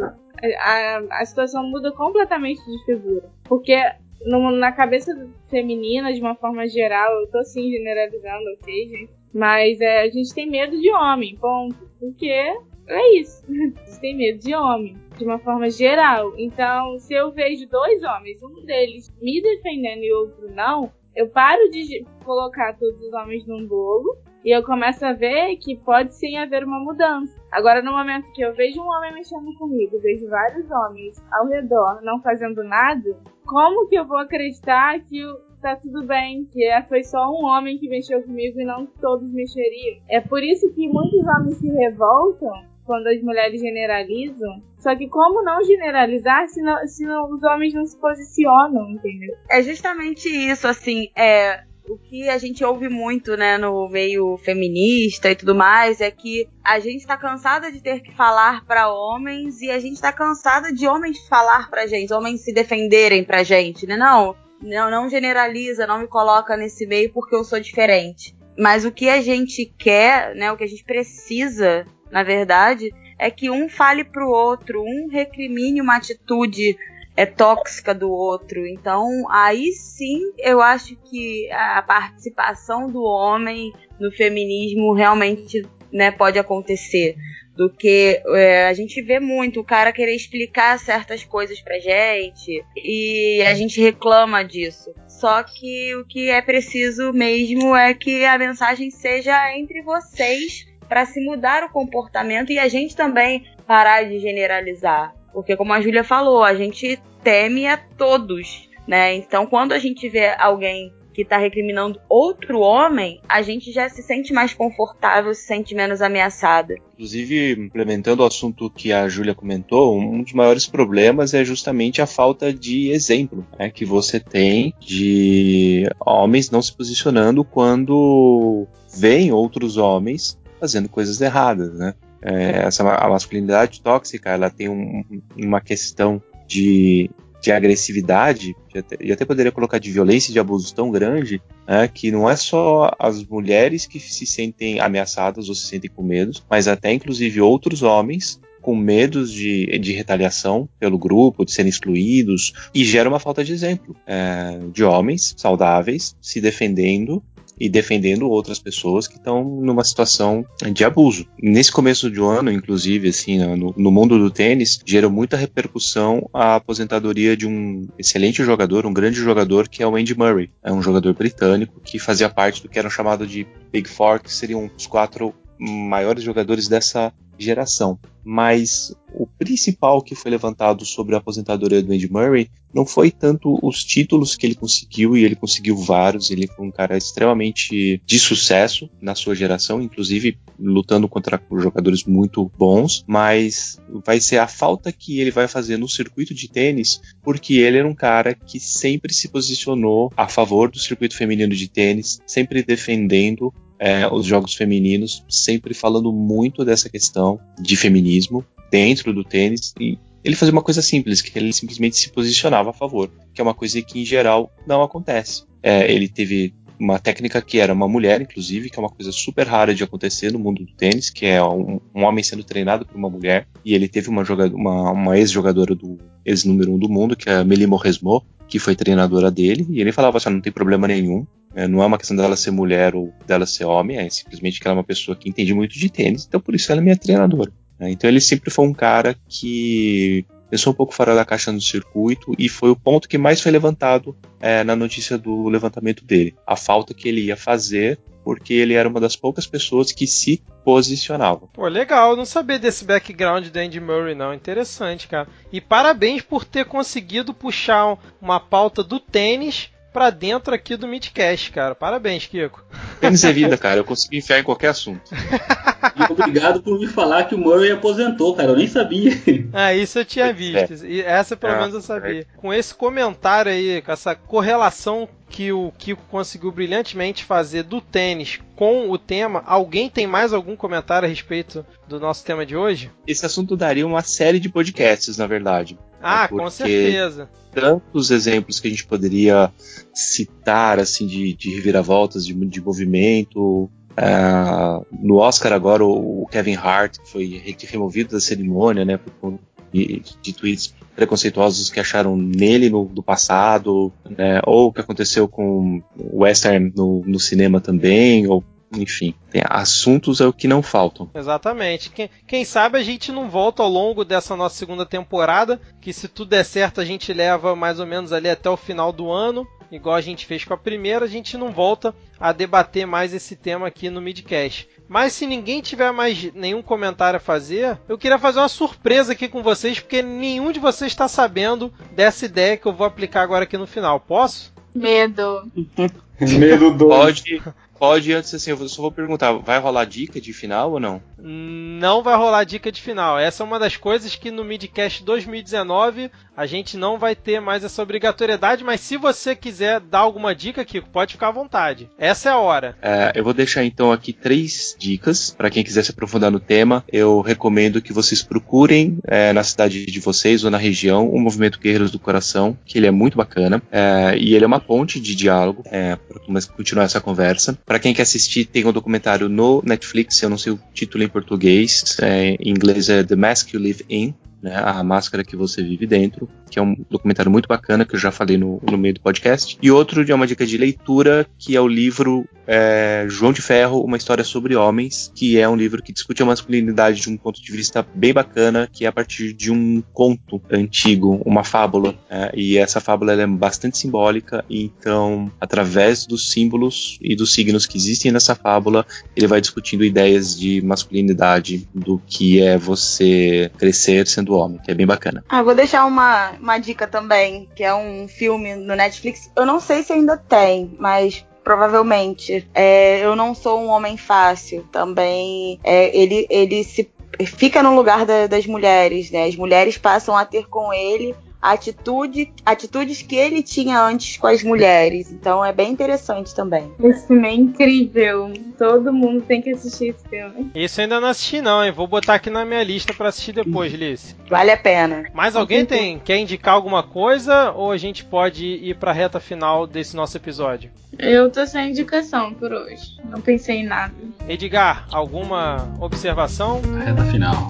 a, a situação muda completamente de figura. Porque no, na cabeça feminina, de uma forma geral, eu tô assim generalizando, ok, gente? Mas é, a gente tem medo de homem, ponto. Porque é isso. [LAUGHS] Gente tem medo de homem, de uma forma geral. Então, se eu vejo dois homens, um deles me defendendo e outro não, eu paro de colocar todos os homens num bolo e eu começo a ver que pode sim haver uma mudança. Agora, no momento que eu vejo um homem mexendo comigo, vejo vários homens ao redor não fazendo nada, como que eu vou acreditar que tá tudo bem, que é, foi só um homem que mexeu comigo e não todos mexeriam? É por isso que muitos homens se revoltam quando as mulheres generalizam. Só que como não generalizar se, não, se não, os homens não se posicionam, entendeu? É justamente isso, assim, é o que a gente ouve muito, né, no meio feminista e tudo mais, é que a gente tá cansada de ter que falar para homens e a gente tá cansada de homens falar pra gente, homens se defenderem pra gente, né? Não, não, não generaliza, não me coloca nesse meio porque eu sou diferente. Mas o que a gente quer, né, o que a gente precisa, na verdade, é que um fale pro outro, um recrimine uma atitude é tóxica do outro. Então, aí sim, eu acho que a participação do homem no feminismo realmente né, pode acontecer. Do que é, a gente vê muito o cara querer explicar certas coisas pra gente e a gente reclama disso. Só que o que é preciso mesmo é que a mensagem seja entre vocês para se mudar o comportamento e a gente também parar de generalizar. Porque, como a Júlia falou, a gente teme a todos, né? Então, quando a gente vê alguém que está recriminando outro homem, a gente já se sente mais confortável, se sente menos ameaçada. Inclusive, implementando o assunto que a Júlia comentou, um dos maiores problemas é justamente a falta de exemplo né, que você tem de homens não se posicionando quando veem outros homens fazendo coisas erradas, né? É, essa a masculinidade tóxica, ela tem um, uma questão de, de agressividade, e até, até, poderia colocar de violência e de abuso tão grande, né, que não é só as mulheres que se sentem ameaçadas ou se sentem com medo, mas até inclusive outros homens com medos de, de retaliação pelo grupo, de serem excluídos, e gera uma falta de exemplo é, de homens saudáveis se defendendo e defendendo outras pessoas que estão numa situação de abuso. Nesse começo de ano, inclusive, assim, né, no, no, mundo do tênis, gerou muita repercussão a aposentadoria de um excelente jogador, um grande jogador, que é o Andy Murray. É um jogador britânico que fazia parte do que eram chamado de Big Four, que seriam os quatro maiores jogadores dessa geração. Mas o principal que foi levantado sobre a aposentadoria do Andy Murray não foi tanto os títulos que ele conseguiu, e ele conseguiu vários, ele foi um cara extremamente de sucesso na sua geração, inclusive lutando contra jogadores muito bons, mas vai ser a falta que ele vai fazer no circuito de tênis, porque ele era um cara que sempre se posicionou a favor do circuito feminino de tênis, sempre defendendo é, os jogos femininos, sempre falando muito dessa questão de feminismo dentro do tênis. E ele fazia uma coisa simples, que ele simplesmente se posicionava a favor, que é uma coisa que em geral não acontece. É, ele teve uma técnica que era uma mulher, inclusive, que é uma coisa super rara de acontecer no mundo do tênis, que é um, um homem sendo treinado por uma mulher, e ele teve uma, uma, uma ex-jogadora do ex-número um do mundo, que é a Meli Morresmo, que foi treinadora dele, e ele falava assim, não tem problema nenhum, é, não é uma questão dela ser mulher ou dela ser homem, é simplesmente que ela é uma pessoa que entende muito de tênis, então por isso ela é minha treinadora. É, então ele sempre foi um cara que pensou um pouco fora da caixa no circuito e foi o ponto que mais foi levantado é, na notícia do levantamento dele. A falta que ele ia fazer porque ele era uma das poucas pessoas que se posicionava. Pô, legal, não sabia desse background do Andy Murray, não. Interessante, cara. E parabéns por ter conseguido puxar uma pauta do tênis pra dentro aqui do Midcast, cara. Parabéns, Kiko. Tênis é vida, cara. Eu consegui enfiar em qualquer assunto. E obrigado por me falar que o Murray aposentou, cara. Eu nem sabia. [LAUGHS] Ah, isso eu tinha visto. E essa pelo é, menos eu sabia. É. Com esse comentário aí, com essa correlação que o Kiko conseguiu brilhantemente fazer do tênis com o tema. Alguém tem mais algum comentário a respeito do nosso tema de hoje? Esse assunto daria uma série de podcasts, na verdade. Ah, com certeza. Tantos exemplos que a gente poderia citar, assim, de, de reviravoltas, de, de movimento. Uh, no Oscar agora, o Kevin Hart foi removido da cerimônia, né, por de, de tweets preconceituosos que acharam nele no, do passado, né, ou o que aconteceu com o Western no, no cinema também, ou enfim, tem assuntos é o que não faltam. Exatamente. Quem, quem, sabe a gente não volta ao longo dessa nossa segunda temporada, que se tudo der certo a gente leva mais ou menos ali até o final do ano igual a gente fez com a primeira, a gente não volta a debater mais esse tema aqui no Midcast. Mas se ninguém tiver mais nenhum comentário a fazer, eu queria fazer uma surpresa aqui com vocês, porque nenhum de vocês está sabendo dessa ideia que eu vou aplicar agora aqui no final. Posso? Medo. [LAUGHS] Medo do. Pode, Pode, antes assim, eu só vou perguntar, vai rolar dica de final ou não? Não vai rolar dica de final. Essa é uma das coisas que no Midcast 2019 a gente não vai ter mais essa obrigatoriedade, mas se você quiser dar alguma dica, Kiko, pode ficar à vontade. Essa é a hora. É, eu vou deixar então aqui três dicas para quem quiser se aprofundar no tema. Eu recomendo que vocês procurem é, na cidade de vocês ou na região o movimento Guerreiros do Coração, que ele é muito bacana é, e ele é uma ponte de diálogo é, para continuar essa conversa. Para quem quer assistir, tem um documentário no Netflix, eu não sei o título em português, é, em inglês é The Mask You Live In, né, a máscara que você vive dentro, que é um documentário muito bacana que eu já falei no, no meio do podcast. E outro de uma dica de leitura, que é o livro é, João de Ferro, Uma História sobre Homens, que é um livro que discute a masculinidade de um ponto de vista bem bacana, que é a partir de um conto antigo, uma fábula. É, e essa fábula é bastante simbólica, então, através dos símbolos e dos signos que existem nessa fábula, ele vai discutindo ideias de masculinidade, do que é você crescer sendo homem, que é bem bacana. Ah, vou deixar uma, uma dica também, que é um filme no Netflix. Eu não sei se ainda tem, mas provavelmente. É, eu não sou um homem fácil. Também é, ele, ele se fica no lugar da, das mulheres, né? As mulheres passam a ter com ele atitude, atitudes que ele tinha antes com as mulheres. Então é bem interessante também. Esse filme é incrível. Todo mundo tem que assistir esse filme. Isso ainda não assisti não, hein? Vou botar aqui na minha lista para assistir depois, Liz. Vale a pena. Mais alguém tem quer indicar alguma coisa ou a gente pode ir para a reta final desse nosso episódio? Eu tô sem indicação por hoje. Não pensei em nada. Edgar, alguma observação? A reta final.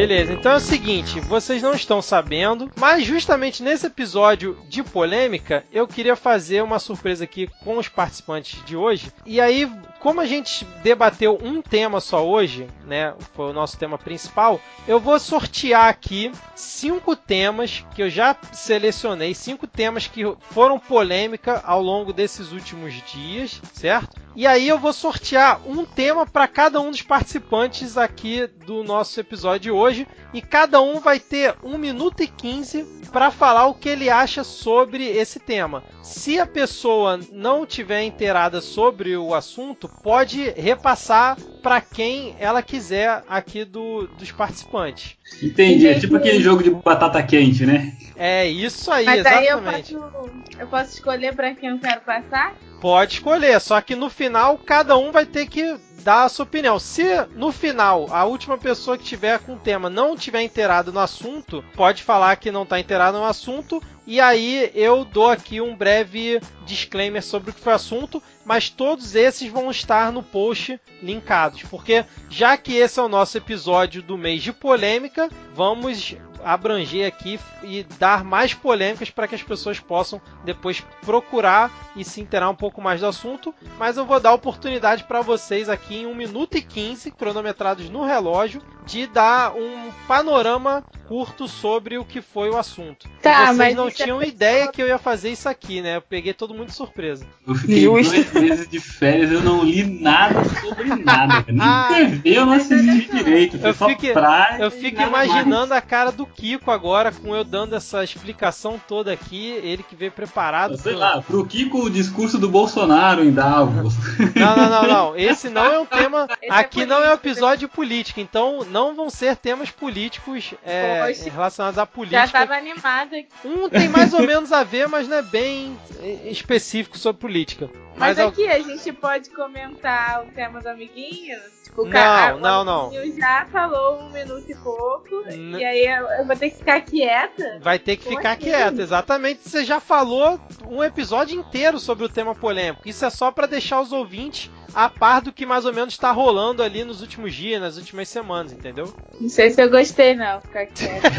Beleza, então é o seguinte, vocês não estão sabendo, mas justamente nesse episódio de polêmica, eu queria fazer uma surpresa aqui com os participantes de hoje. E aí, como a gente debateu um tema só hoje, né, foi o nosso tema principal, eu vou sortear aqui cinco temas que eu já selecionei, cinco temas que foram polêmica ao longo desses últimos dias, certo? E aí eu vou sortear um tema para cada um dos participantes aqui do nosso episódio de hoje. E cada um vai ter 1 minuto e 15 para falar o que ele acha sobre esse tema. Se a pessoa não tiver inteirada sobre o assunto, pode repassar para quem ela quiser aqui do, dos participantes. Entendi, é tipo aquele jogo de batata quente, né? É isso aí, Mas aí eu exatamente. posso, eu posso escolher pra quem eu quero passar? Pode escolher, só que no final cada um vai ter que dar a sua opinião. Se no final a última pessoa que tiver com o tema não tiver inteirado no assunto, pode falar que não está inteirado no assunto. E aí eu dou aqui um breve disclaimer sobre o que foi o assunto, mas todos esses vão estar no post linkados, porque já que esse é o nosso episódio do mês de polêmica, vamos abranger aqui e dar mais polêmicas para que as pessoas possam depois procurar e se inteirar um pouco mais do assunto. Mas eu vou dar a oportunidade para vocês aqui em 1 minuto e 15, cronometrados no relógio, de dar um panorama curto sobre o que foi o assunto. Tá, vocês mas não é tinham pessoal- ideia que eu ia fazer isso aqui, né? Eu peguei todo mundo de surpresa. Eu fiquei Justo. dois meses de férias, eu não li nada sobre nada. Nem [LAUGHS] TV eu não assisti direito. Foi Eu só fico- praia Eu fico imaginando mais. a cara do Kiko agora, com eu dando essa explicação toda aqui, ele que veio preparado. Sei pro- lá, pro Kiko o discurso do Bolsonaro em Davos. Não, não, não, não. [LAUGHS] Esse não é um tema. Esse é aqui não é um episódio político, então não vão ser temas políticos é, relacionados à Já política. tava animada aqui. Um tem mais ou [LAUGHS] menos a ver, mas não é bem é, específico sobre política. Mas, Mas, aqui a gente pode comentar o tema do amiguinho. Tipo, o Não, cara, não, o não. já falou um minuto e pouco. N- E aí eu, eu vou ter que ficar quieta. Vai ter que ficar assim? quieto, exatamente. Você já falou um episódio inteiro sobre o tema polêmico. Isso é só para deixar os ouvintes a par do que mais ou menos está rolando ali nos últimos dias, nas últimas semanas, entendeu? Não sei se eu gostei, não. Ficar quieta.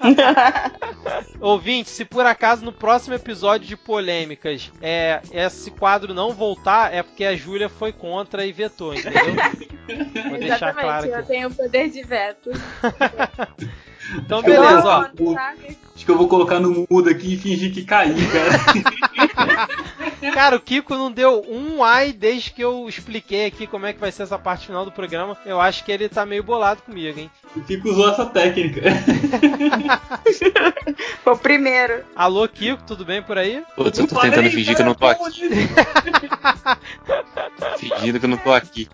[LAUGHS] Ouvinte, se por acaso no próximo episódio de polêmicas é, esse quadro não voltar, é porque a Júlia foi contra e vetou, entendeu? Vou deixar Exatamente, claro eu aqui. tenho o poder de veto. [LAUGHS] Então, beleza, ó. Acho que eu vou colocar no mudo aqui e fingir que caiu, cara. [LAUGHS] [LAUGHS] Cara, o Kiko não deu um ai desde que eu expliquei aqui como é que vai ser essa parte final do programa. Eu acho que ele tá meio bolado comigo, hein? O Kiko usou essa técnica. [LAUGHS] Foi o primeiro. Alô, Kiko, tudo bem por aí? Putz, eu tô tentando fingir que eu não tô aqui. [LAUGHS] Fingindo que eu não tô aqui.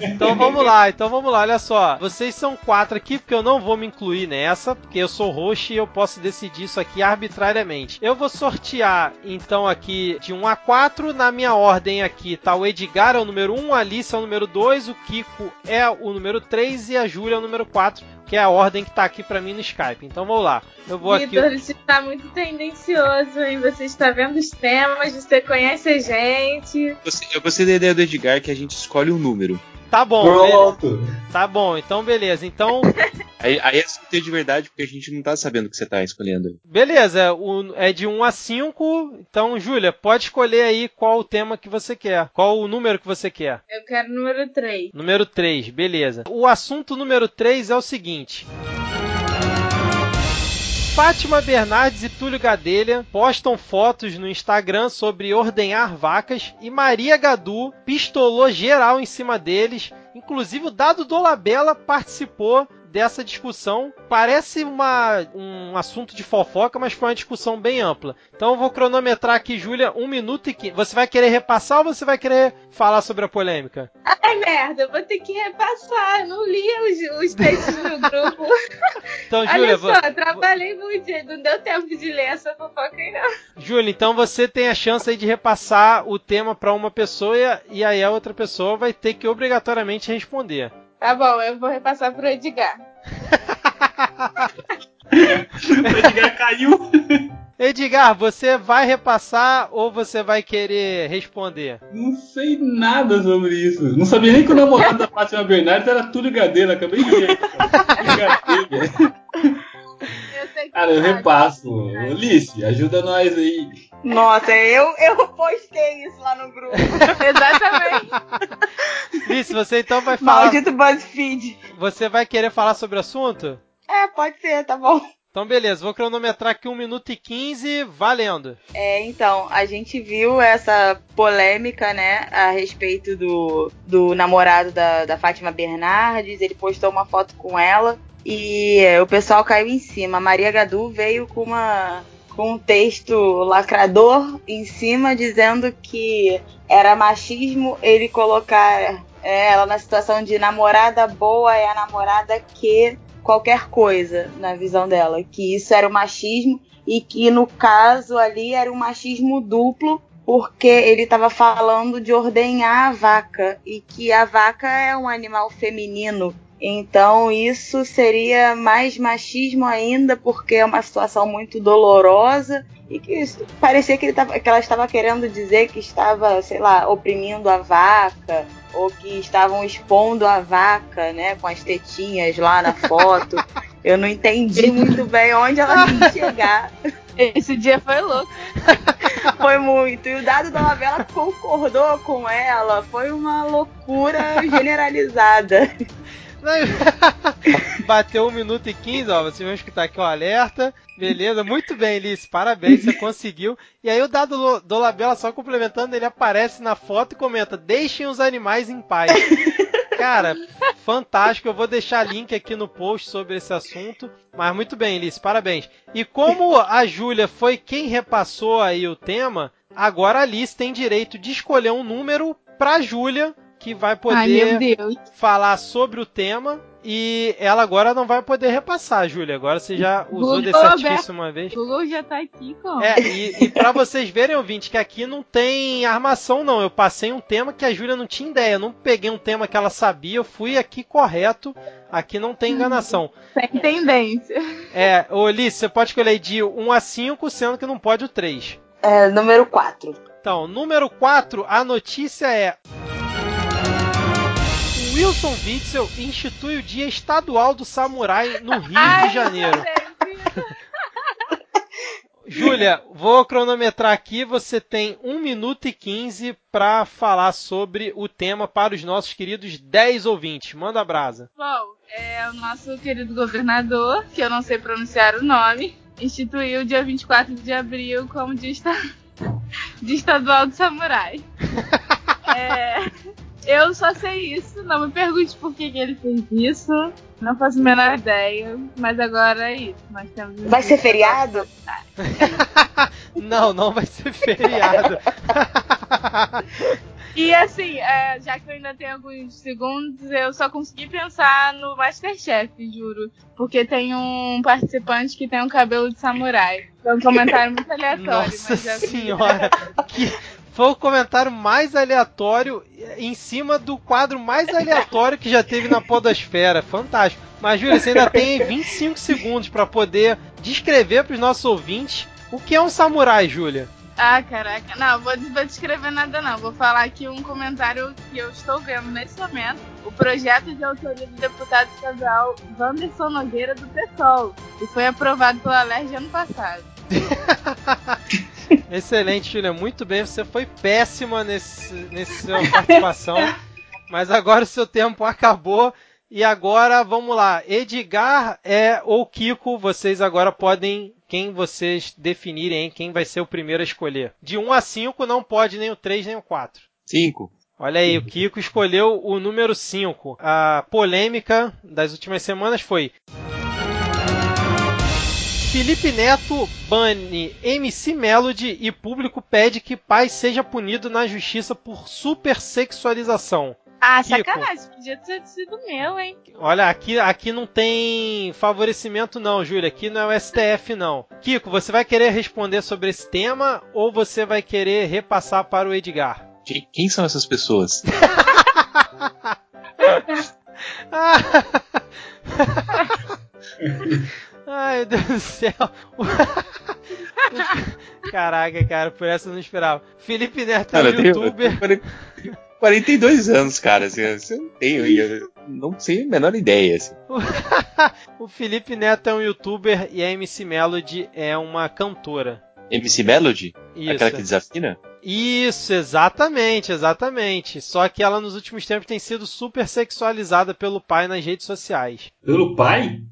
Então vamos lá, então vamos lá, olha só. Vocês são quatro aqui, porque eu não vou me incluir nessa, porque eu sou host e eu posso decidir isso aqui arbitrariamente. Eu vou sortear, então, aqui de 1 a 4. Na minha ordem aqui tá o Edgar é o número 1, a Alice é o número 2, o Kiko é o número 3 e a Júlia é o número 4, que é a ordem que tá aqui pra mim no Skype. Então vamos lá. Eu vou aqui. Vitor, você tá muito tendencioso, hein? Você está vendo os temas, você conhece a gente. Eu gostei da ideia do Edgar que a gente escolhe um número. Tá bom, beleza. Pronto. tá bom, então beleza. Então, [LAUGHS] Aí, aí é sorteio de verdade, porque a gente não tá sabendo o que você tá escolhendo. beleza, o- é de 1 a 5. Então, Júlia, pode escolher aí qual o tema que você quer. Qual o número que você quer. Eu quero o número 3. Número 3, beleza. O assunto número 3 é o seguinte. Fátima Bernardes e Túlio Gadelha postam fotos no Instagram sobre ordenhar vacas e Maria Gadu pistolou geral em cima deles. Inclusive o Dado Dolabella participou dessa discussão. Parece uma, um assunto de fofoca, mas foi uma discussão bem ampla. Então eu vou cronometrar aqui, Júlia, 1 minuto e 15. Você vai querer repassar ou você vai querer falar sobre a polêmica? Ai, merda, eu vou ter que repassar. Eu não li os, os textos no grupo. [LAUGHS] Então, Olha Júlia, só, vo- eu trabalhei muito, não deu tempo de ler essa fofoca aí, não. Júlia, então você tem a chance aí de repassar o tema para uma pessoa e- e aí a outra pessoa vai ter que obrigatoriamente responder. Tá bom, eu vou repassar pro Edgar. [LAUGHS] O Edgar caiu. Edgar, você vai repassar ou você vai querer responder? Não sei nada sobre isso. Não sabia nem que o namorado da Fátima Bernardes era Túlio Gadelha. Acabei de ver. [LAUGHS] Que Cara, eu repasso. Alice, ajuda nós aí. Nossa, eu, eu postei isso lá no grupo. [LAUGHS] Exatamente. Liz, você então vai falar. Maldito BuzzFeed. Você vai querer falar sobre o assunto? É, pode ser, tá bom. Então, beleza, vou cronometrar aqui 1 minuto e 15, valendo. É, então, a gente viu essa polêmica, né, a respeito do, do namorado da, da Fátima Bernardes. Ele postou uma foto com ela e é, o pessoal caiu em cima. Maria Gadu veio com uma com um texto lacrador em cima dizendo que era machismo ele colocar é, ela na situação de namorada boa é a namorada que qualquer coisa na visão dela, que isso era o machismo e que no caso ali era um machismo duplo, porque ele estava falando de ordenhar a vaca e que a vaca é um animal feminino. Então isso seria mais machismo ainda, porque é uma situação muito dolorosa e que parecia que, tava- que ela estava querendo dizer que estava, sei lá, oprimindo a vaca ou que estavam expondo a vaca, né, com as tetinhas lá na foto. [LAUGHS] Eu não entendi muito bem onde ela quis chegar. Esse dia foi louco. [LAUGHS] Foi muito. E o dado da novela concordou com ela. Foi uma loucura generalizada. [LAUGHS] Bateu 1 minuto e 15, ó. Vocês vão escutar aqui o alerta. Beleza, muito bem, Liz. Parabéns, você conseguiu. E aí o dado Lo- Dolabella, só complementando, ele aparece na foto e comenta: Deixem os animais em paz. [LAUGHS] Cara, fantástico. Eu vou deixar link aqui no post sobre esse assunto. Mas muito bem, Liz, parabéns. E como a Júlia foi quem repassou aí o tema, agora a Liz tem direito de escolher um número pra Júlia, que vai poder Ai, falar sobre o tema e ela agora não vai poder repassar, Júlia. Agora você já usou Google desse artifício uma vez. O Google já tá aqui, como? É, e, e para vocês verem, ouvinte, que aqui não tem armação, não. Eu passei um tema que a Júlia não tinha ideia. Eu não peguei um tema que ela sabia, eu fui aqui correto. Aqui não tem enganação. Sem tendência. É, ô Liz, você pode escolher de 1 a 5, sendo que não pode o 3. É, número 4. Então, número 4, a notícia é. Wilson Witzel institui o Dia Estadual do Samurai no Rio de Janeiro. Júlia, vou cronometrar aqui. Você tem 1 minuto e 15 para falar sobre o tema para os nossos queridos 10 ouvintes. Manda a brasa. Bom, é, o nosso querido governador, que eu não sei pronunciar o nome, instituiu o dia 24 de abril como dia, esta... [LAUGHS] dia estadual do samurai. [LAUGHS] É, Eu só sei isso, não me pergunte por que, que ele fez isso. Não faço a menor ideia, mas agora é isso. Nós temos Vai ser feriado? [LAUGHS] não, não vai ser feriado. [LAUGHS] E assim, é, já que eu ainda tenho alguns segundos, eu só consegui pensar no Masterchef, juro. Porque tem um participante que tem um cabelo de samurai. Foi um comentário muito aleatório. Nossa mas eu- senhora, que foi o comentário mais aleatório em cima do quadro mais aleatório que já teve na podosfera. Fantástico. Mas Júlia, você ainda tem 25 segundos para poder descrever para os nossos ouvintes o que é um samurai, Júlia. Ah, caraca. Não, vou, vou descrever nada não. Vou falar aqui um comentário que eu estou vendo nesse momento. O projeto de autoria do deputado estadual Wanderson Nogueira do PSOL. E foi aprovado pela LERJ ano passado. [LAUGHS] Excelente, Júlia. Muito bem. Você foi péssima nesse, nesse sua participação. Mas agora o seu tempo acabou. E agora, vamos lá. Edgar é, ou Kiko, vocês agora podem, quem vocês definirem, quem vai ser o primeiro a escolher. De 1 a 5 não pode nem o 3 nem o 4. Cinco. Olha aí, o Kiko escolheu o número 5. A polêmica das últimas semanas foi. Felipe Neto bane MC Melody e público pede que pai seja punido na justiça por supersexualização. Ah, Kiko. sacanagem. Podia ter sido meu, hein? Olha, aqui, aqui não tem favorecimento não, Júlia. Aqui não é o STF não. Kiko, você vai querer responder sobre esse tema ou você vai querer repassar para o Edgar? Quem, quem são essas pessoas? [LAUGHS] [LAUGHS] [LAUGHS] Ai, meu Deus do céu. [LAUGHS] Caraca, cara, por essa eu não esperava. Felipe Neto é Cara, um tenho, eu youtuber. tenho 40 42 anos, cara. Assim, eu não tenho, eu não sei a menor ideia. Assim. [LAUGHS] o Felipe Neto é um youtuber e a MC Melody é uma cantora. MC Melody? Isso. Aquela que desafina? Isso, exatamente, exatamente. Só que ela nos últimos tempos tem sido super sexualizada pelo pai nas redes sociais. Pelo pai?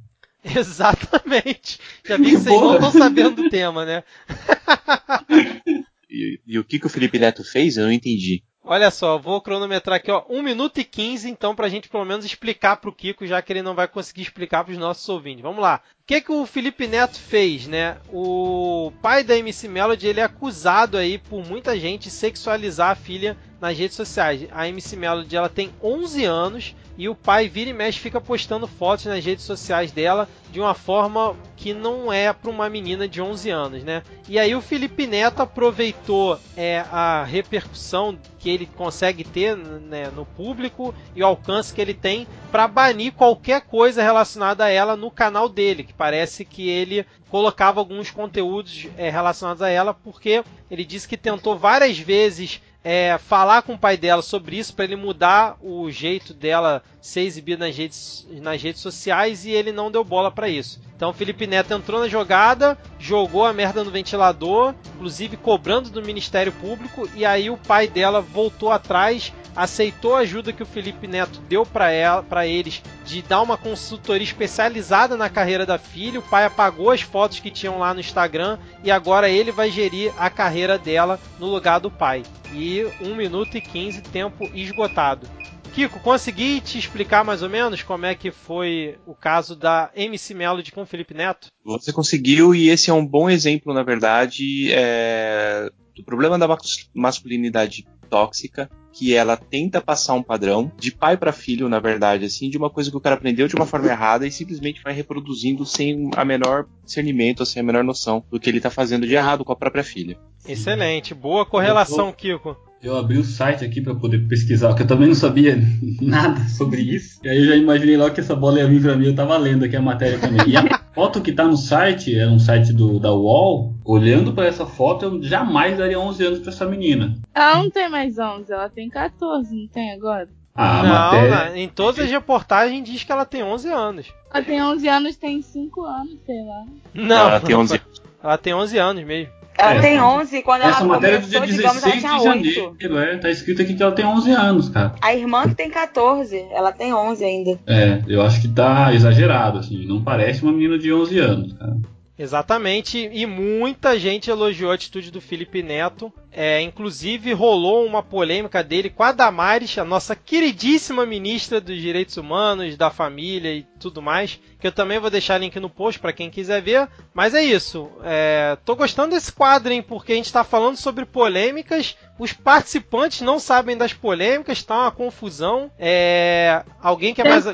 [LAUGHS] Exatamente. Já vi que vocês não estão sabendo do tema, né? [LAUGHS] E, e o que, que o Felipe Neto fez? Eu não entendi. Olha só, vou cronometrar aqui, ó, 1 minuto e 15, então, pra gente pelo menos explicar pro Kiko, já que ele não vai conseguir explicar pros nossos ouvintes. Vamos lá. O que que o Felipe Neto fez, né? O pai da MC Melody, ele é acusado aí por muita gente de sexualizar a filha nas redes sociais. A MC Melody, ela tem 11 anos e o pai vira e mexe fica postando fotos nas redes sociais dela de uma forma que não é para uma menina de 11 anos, né? E aí o Felipe Neto aproveitou é, a repercussão que ele consegue ter né, no público e o alcance que ele tem para banir qualquer coisa relacionada a ela no canal dele, que parece que ele colocava alguns conteúdos é, relacionados a ela, porque ele disse que tentou várias vezes é, falar com o pai dela sobre isso para ele mudar o jeito dela ser exibida nas redes, nas redes sociais e ele não deu bola para isso. Então o Felipe Neto entrou na jogada, jogou a merda no ventilador, inclusive cobrando do Ministério Público, e aí o pai dela voltou atrás, aceitou a ajuda que o Felipe Neto deu para eles de dar uma consultoria especializada na carreira da filha. O pai apagou as fotos que tinham lá no Instagram e agora ele vai gerir a carreira dela no lugar do pai. E 1 minuto e 15 tempo esgotado. Kiko, consegui te explicar mais ou menos como é que foi o caso da MC Melody com o Felipe Neto? Você conseguiu, e esse é um bom exemplo, na verdade, é, do problema da mas- masculinidade tóxica, que ela tenta passar um padrão de pai para filho, na verdade, assim, de uma coisa que o cara aprendeu de uma forma errada e simplesmente vai reproduzindo sem a menor discernimento, sem a menor noção do que ele tá fazendo de errado com a própria filha. Excelente, boa correlação, Kiko. Eu abri o site aqui pra poder pesquisar, porque eu também não sabia [LAUGHS] nada sobre isso. E aí eu já imaginei logo que essa bola ia vir pra mim, eu tava lendo aqui a matéria também. E a [LAUGHS] foto que tá no site, é um site do, da UOL, olhando pra essa foto, eu jamais daria 11 anos pra essa menina. Ela não tem mais 11, ela tem 14, não tem agora? Ah, não, matéria... na- em todas as reportagens diz que ela tem 11 anos. Ela tem 11 anos, tem 5 anos, sei lá. Não, ela tem 11 [LAUGHS] Ela tem 11 anos mesmo. Ela É. tem 11 e quando ela Essa matéria é do dia começou, digamos, ela 16 tinha de 8. janeiro, é, tá escrito aqui que ela tem 11 anos, cara. A irmã que tem 14, ela tem 11 ainda. É, eu acho que tá exagerado, assim, não parece uma menina de 11 anos, cara. Exatamente, e muita gente elogiou a atitude do Felipe Neto. É, inclusive rolou uma polêmica dele com a Damares, a nossa queridíssima ministra dos Direitos Humanos, da Família e tudo mais, que eu também vou deixar link no post para quem quiser ver. Mas é isso. É, tô gostando desse quadro, hein, porque a gente está falando sobre polêmicas. Os participantes não sabem das polêmicas, tá uma confusão. É, alguém quer mais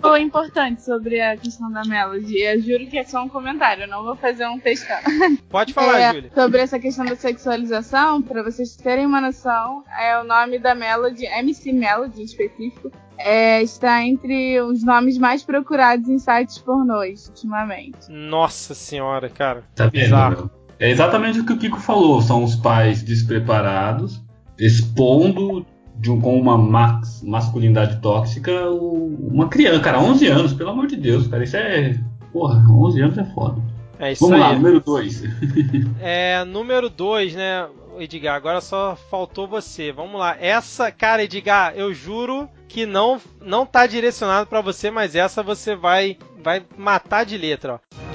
foi importante sobre a questão da Melody. Eu juro que é só um comentário, eu não vou fazer um textão. Pode falar, é, Júlia. Sobre essa questão da sexualização, para vocês terem uma noção, é o nome da Melody, MC Melody em específico, é, está entre os nomes mais procurados em sites pornôs ultimamente. Nossa senhora, cara. Tá bizarro. É exatamente o que o Kiko falou. São os pais despreparados, expondo de um, com uma max, masculinidade tóxica uma criança, cara, 11 anos, pelo amor de Deus, cara, isso é. Porra, 11 anos é foda. É isso Vamos aí. lá, número 2. é, número 2, né, Edgar, agora só faltou você. Vamos lá. Essa, cara, Edgar, eu juro que não não tá direcionado para você, mas essa você vai vai matar de letra, ó.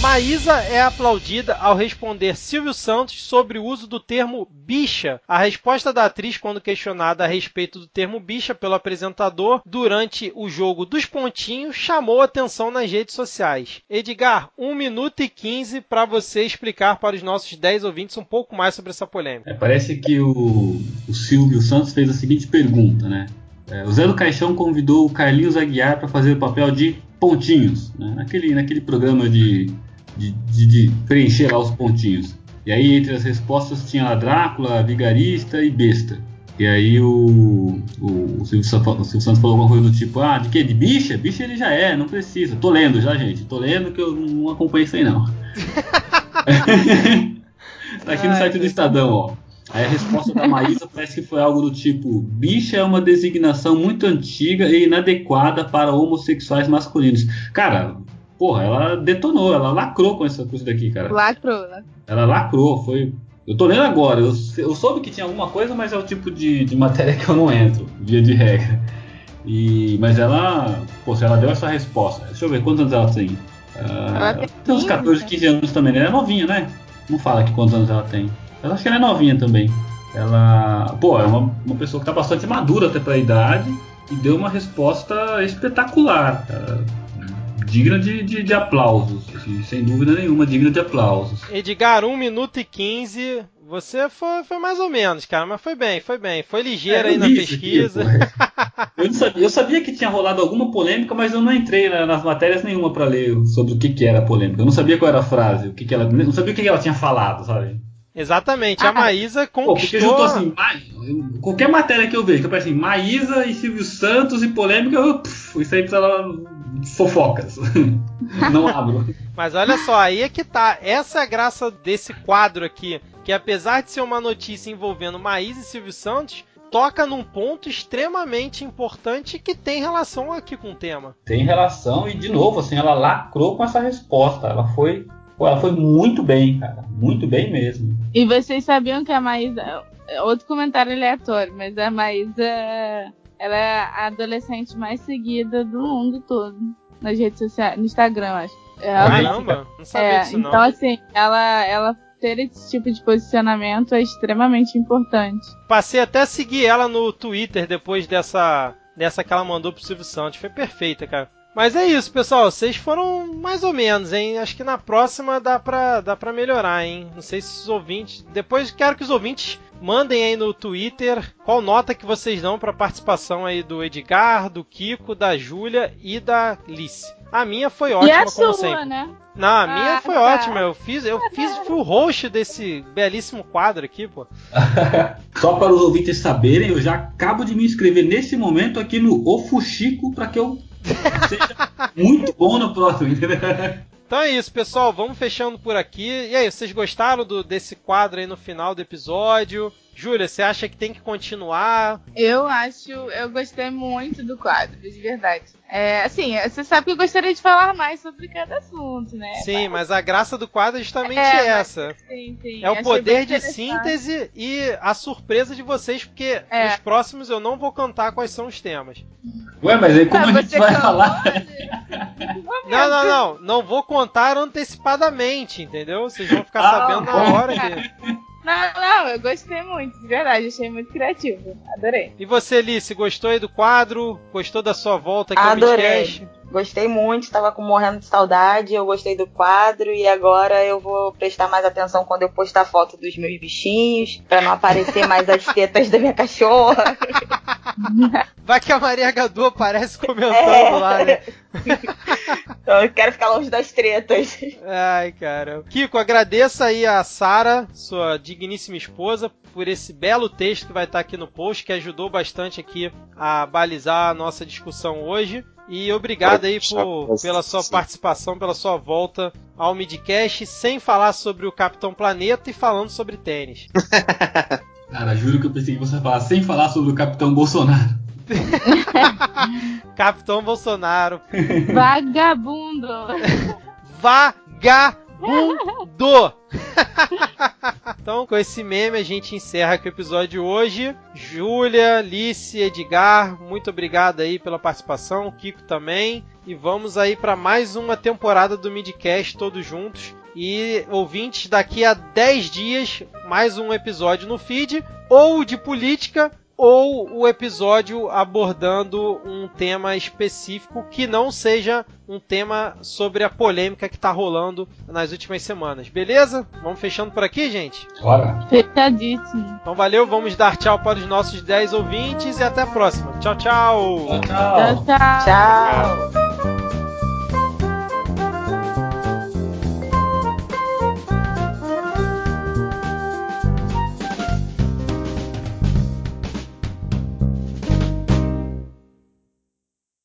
Maísa é aplaudida ao responder Silvio Santos sobre o uso do termo bicha. A resposta da atriz, quando questionada a respeito do termo bicha pelo apresentador durante o jogo dos pontinhos, chamou atenção nas redes sociais. Edgar, 1 minuto e 15 para você explicar para os nossos 10 ouvintes um pouco mais sobre essa polêmica. É, parece que o, o Silvio Santos fez a seguinte pergunta, né? É, o Zé do Caixão convidou o Carlinhos Aguiar para fazer o papel de pontinhos, né? naquele, naquele programa de de, de, de, preencher lá os pontinhos. E aí, entre as respostas, tinha lá Drácula, Vigarista e Besta. E aí, o, o, o, Silvio, o Silvio Santos falou alguma coisa do tipo: Ah, de que? De bicha? Bicha ele já é, não precisa. Tô lendo já, gente. Tô lendo que eu não acompanho isso aí, não. [LAUGHS] tá aqui no site do Estadão, ó. Aí a resposta da Maísa parece que foi algo do tipo: bicha é uma designação muito antiga e inadequada para homossexuais masculinos. Cara, porra, ela detonou, ela lacrou com essa coisa daqui, cara. Lacrou, né? Ela lacrou, foi. Eu tô lendo agora, eu, eu soube que tinha alguma coisa, mas é o tipo de, de matéria que eu não entro, via de regra. E, mas ela, pô, ela deu essa resposta. Deixa eu ver quantos anos ela tem. Uh, ela tem, tem uns 14, 15 anos também, né? Ela é novinha, né? Não fala que quantos anos ela tem. Eu acho que ela é novinha também. Ela, pô, é uma, uma pessoa que tá bastante madura até pra idade e deu uma resposta espetacular, cara digna de, de, de aplausos, assim, sem dúvida nenhuma, digna de aplausos. Edgar, 1 minuto e 15. Você foi, foi mais ou menos, cara, mas foi bem, foi bem. Foi ligeiro é, aí na pesquisa. Aqui, [LAUGHS] eu, sabia, eu, sabia, que tinha rolado alguma polêmica, mas eu não entrei nas matérias nenhuma para ler sobre o que, que era a polêmica. Eu não sabia qual era a frase, o que, que ela. Não sabia o que, que ela tinha falado, sabe? Exatamente, a Maísa conquistou. Pô, porque juntou assim, qualquer matéria que eu vejo, que eu assim, Maísa e Silvio Santos e polêmica, eu, puf, isso aí precisa fofocas. [LAUGHS] Não abro. Mas olha só, aí é que tá. Essa é a graça desse quadro aqui. Que apesar de ser uma notícia envolvendo Maísa e Silvio Santos, toca num ponto extremamente importante que tem relação aqui com o tema. Tem relação e, de novo, assim, ela lacrou com essa resposta. Ela foi Pô, ela foi muito bem, cara. Muito bem mesmo. E vocês sabiam que a Maísa. Outro comentário aleatório, mas a Maísa. Ela é a adolescente mais seguida do mundo todo. Nas redes sociais. No Instagram, acho. Caramba, não sabia é, disso não. Então, assim, ela, ela ter esse tipo de posicionamento é extremamente importante. Passei até a seguir ela no Twitter depois dessa, dessa que ela mandou pro Silvio Santos. Foi perfeita, cara. Mas é isso, pessoal. Vocês foram mais ou menos, hein? Acho que na próxima dá pra, dá pra melhorar, hein? Não sei se os ouvintes. Depois quero que os ouvintes mandem aí no Twitter qual nota que vocês dão pra participação aí do Edgar, do Kiko, da Júlia e da Lice. A minha foi ótima, e a como sua, sempre. Né? Não, a minha ah, foi tá. ótima. Eu fiz, eu fiz, fui o host desse belíssimo quadro aqui, pô. [LAUGHS] Só para os ouvintes saberem, eu já acabo de me inscrever nesse momento aqui no Ofuxico para que eu seja muito bom no próximo, entendeu? Então é isso, pessoal. Vamos fechando por aqui. E aí, vocês gostaram do, desse quadro aí no final do episódio? Júlia, você acha que tem que continuar? Eu acho, eu gostei muito do quadro, de verdade. É, assim, você sabe que eu gostaria de falar mais sobre cada assunto, né? Sim, mas, a graça do quadro é justamente É, essa. mas- sim, sim. É o Achei poder de síntese e a surpresa de vocês, porque É. nos próximos eu não vou contar quais são os temas. Ué, mas aí como Ah, a gente vai falar? né? Não, não, não. Não vou contar antecipadamente, entendeu? Vocês vão ficar Ah, sabendo na hora que. [LAUGHS] Não, não, eu gostei muito, de verdade, achei muito criativo. Adorei. E você, Alice, gostou aí do quadro? Gostou da sua volta aqui ao Adorei. Midcast? Gostei muito, estava com morrendo de saudade. Eu gostei do quadro e agora eu vou prestar mais atenção quando eu postar foto dos meus bichinhos, pra não aparecer mais as [LAUGHS] tetas da minha cachorra. [LAUGHS] Vai que a Maria Gadu aparece comentando É. lá, né? [LAUGHS] Então eu quero ficar longe das tretas. Ai, cara. Kiko, agradeça aí a Sara, sua digníssima esposa, por esse belo texto que vai estar aqui no post, que ajudou bastante aqui a balizar a nossa discussão hoje. E obrigado aí por, pela sua participação, pela sua volta ao Midcast, sem falar sobre o Capitão Planeta e falando sobre tênis. [LAUGHS] Cara, juro que eu pensei que você ia falar sem falar sobre o Capitão Bolsonaro. [LAUGHS] Capitão Bolsonaro, [LAUGHS] Vagabundo. vagabundo! [LAUGHS] então, com esse meme, a gente encerra aqui o episódio de hoje. Júlia, Alice, Edgar, muito obrigado aí pela participação, o Kiko também. E vamos aí para mais uma temporada do Midcast todos juntos. E ouvintes, daqui a 10 dias, mais um episódio no feed, ou de política, ou o episódio abordando um tema específico que não seja um tema sobre a polêmica que tá rolando nas últimas semanas. Beleza? Vamos fechando por aqui, gente? Bora. Fechadíssimo. Então valeu, vamos dar tchau para os nossos 10 ouvintes e até a próxima. Tchau, tchau! Tchau, tchau. Tchau, tchau. Tchau.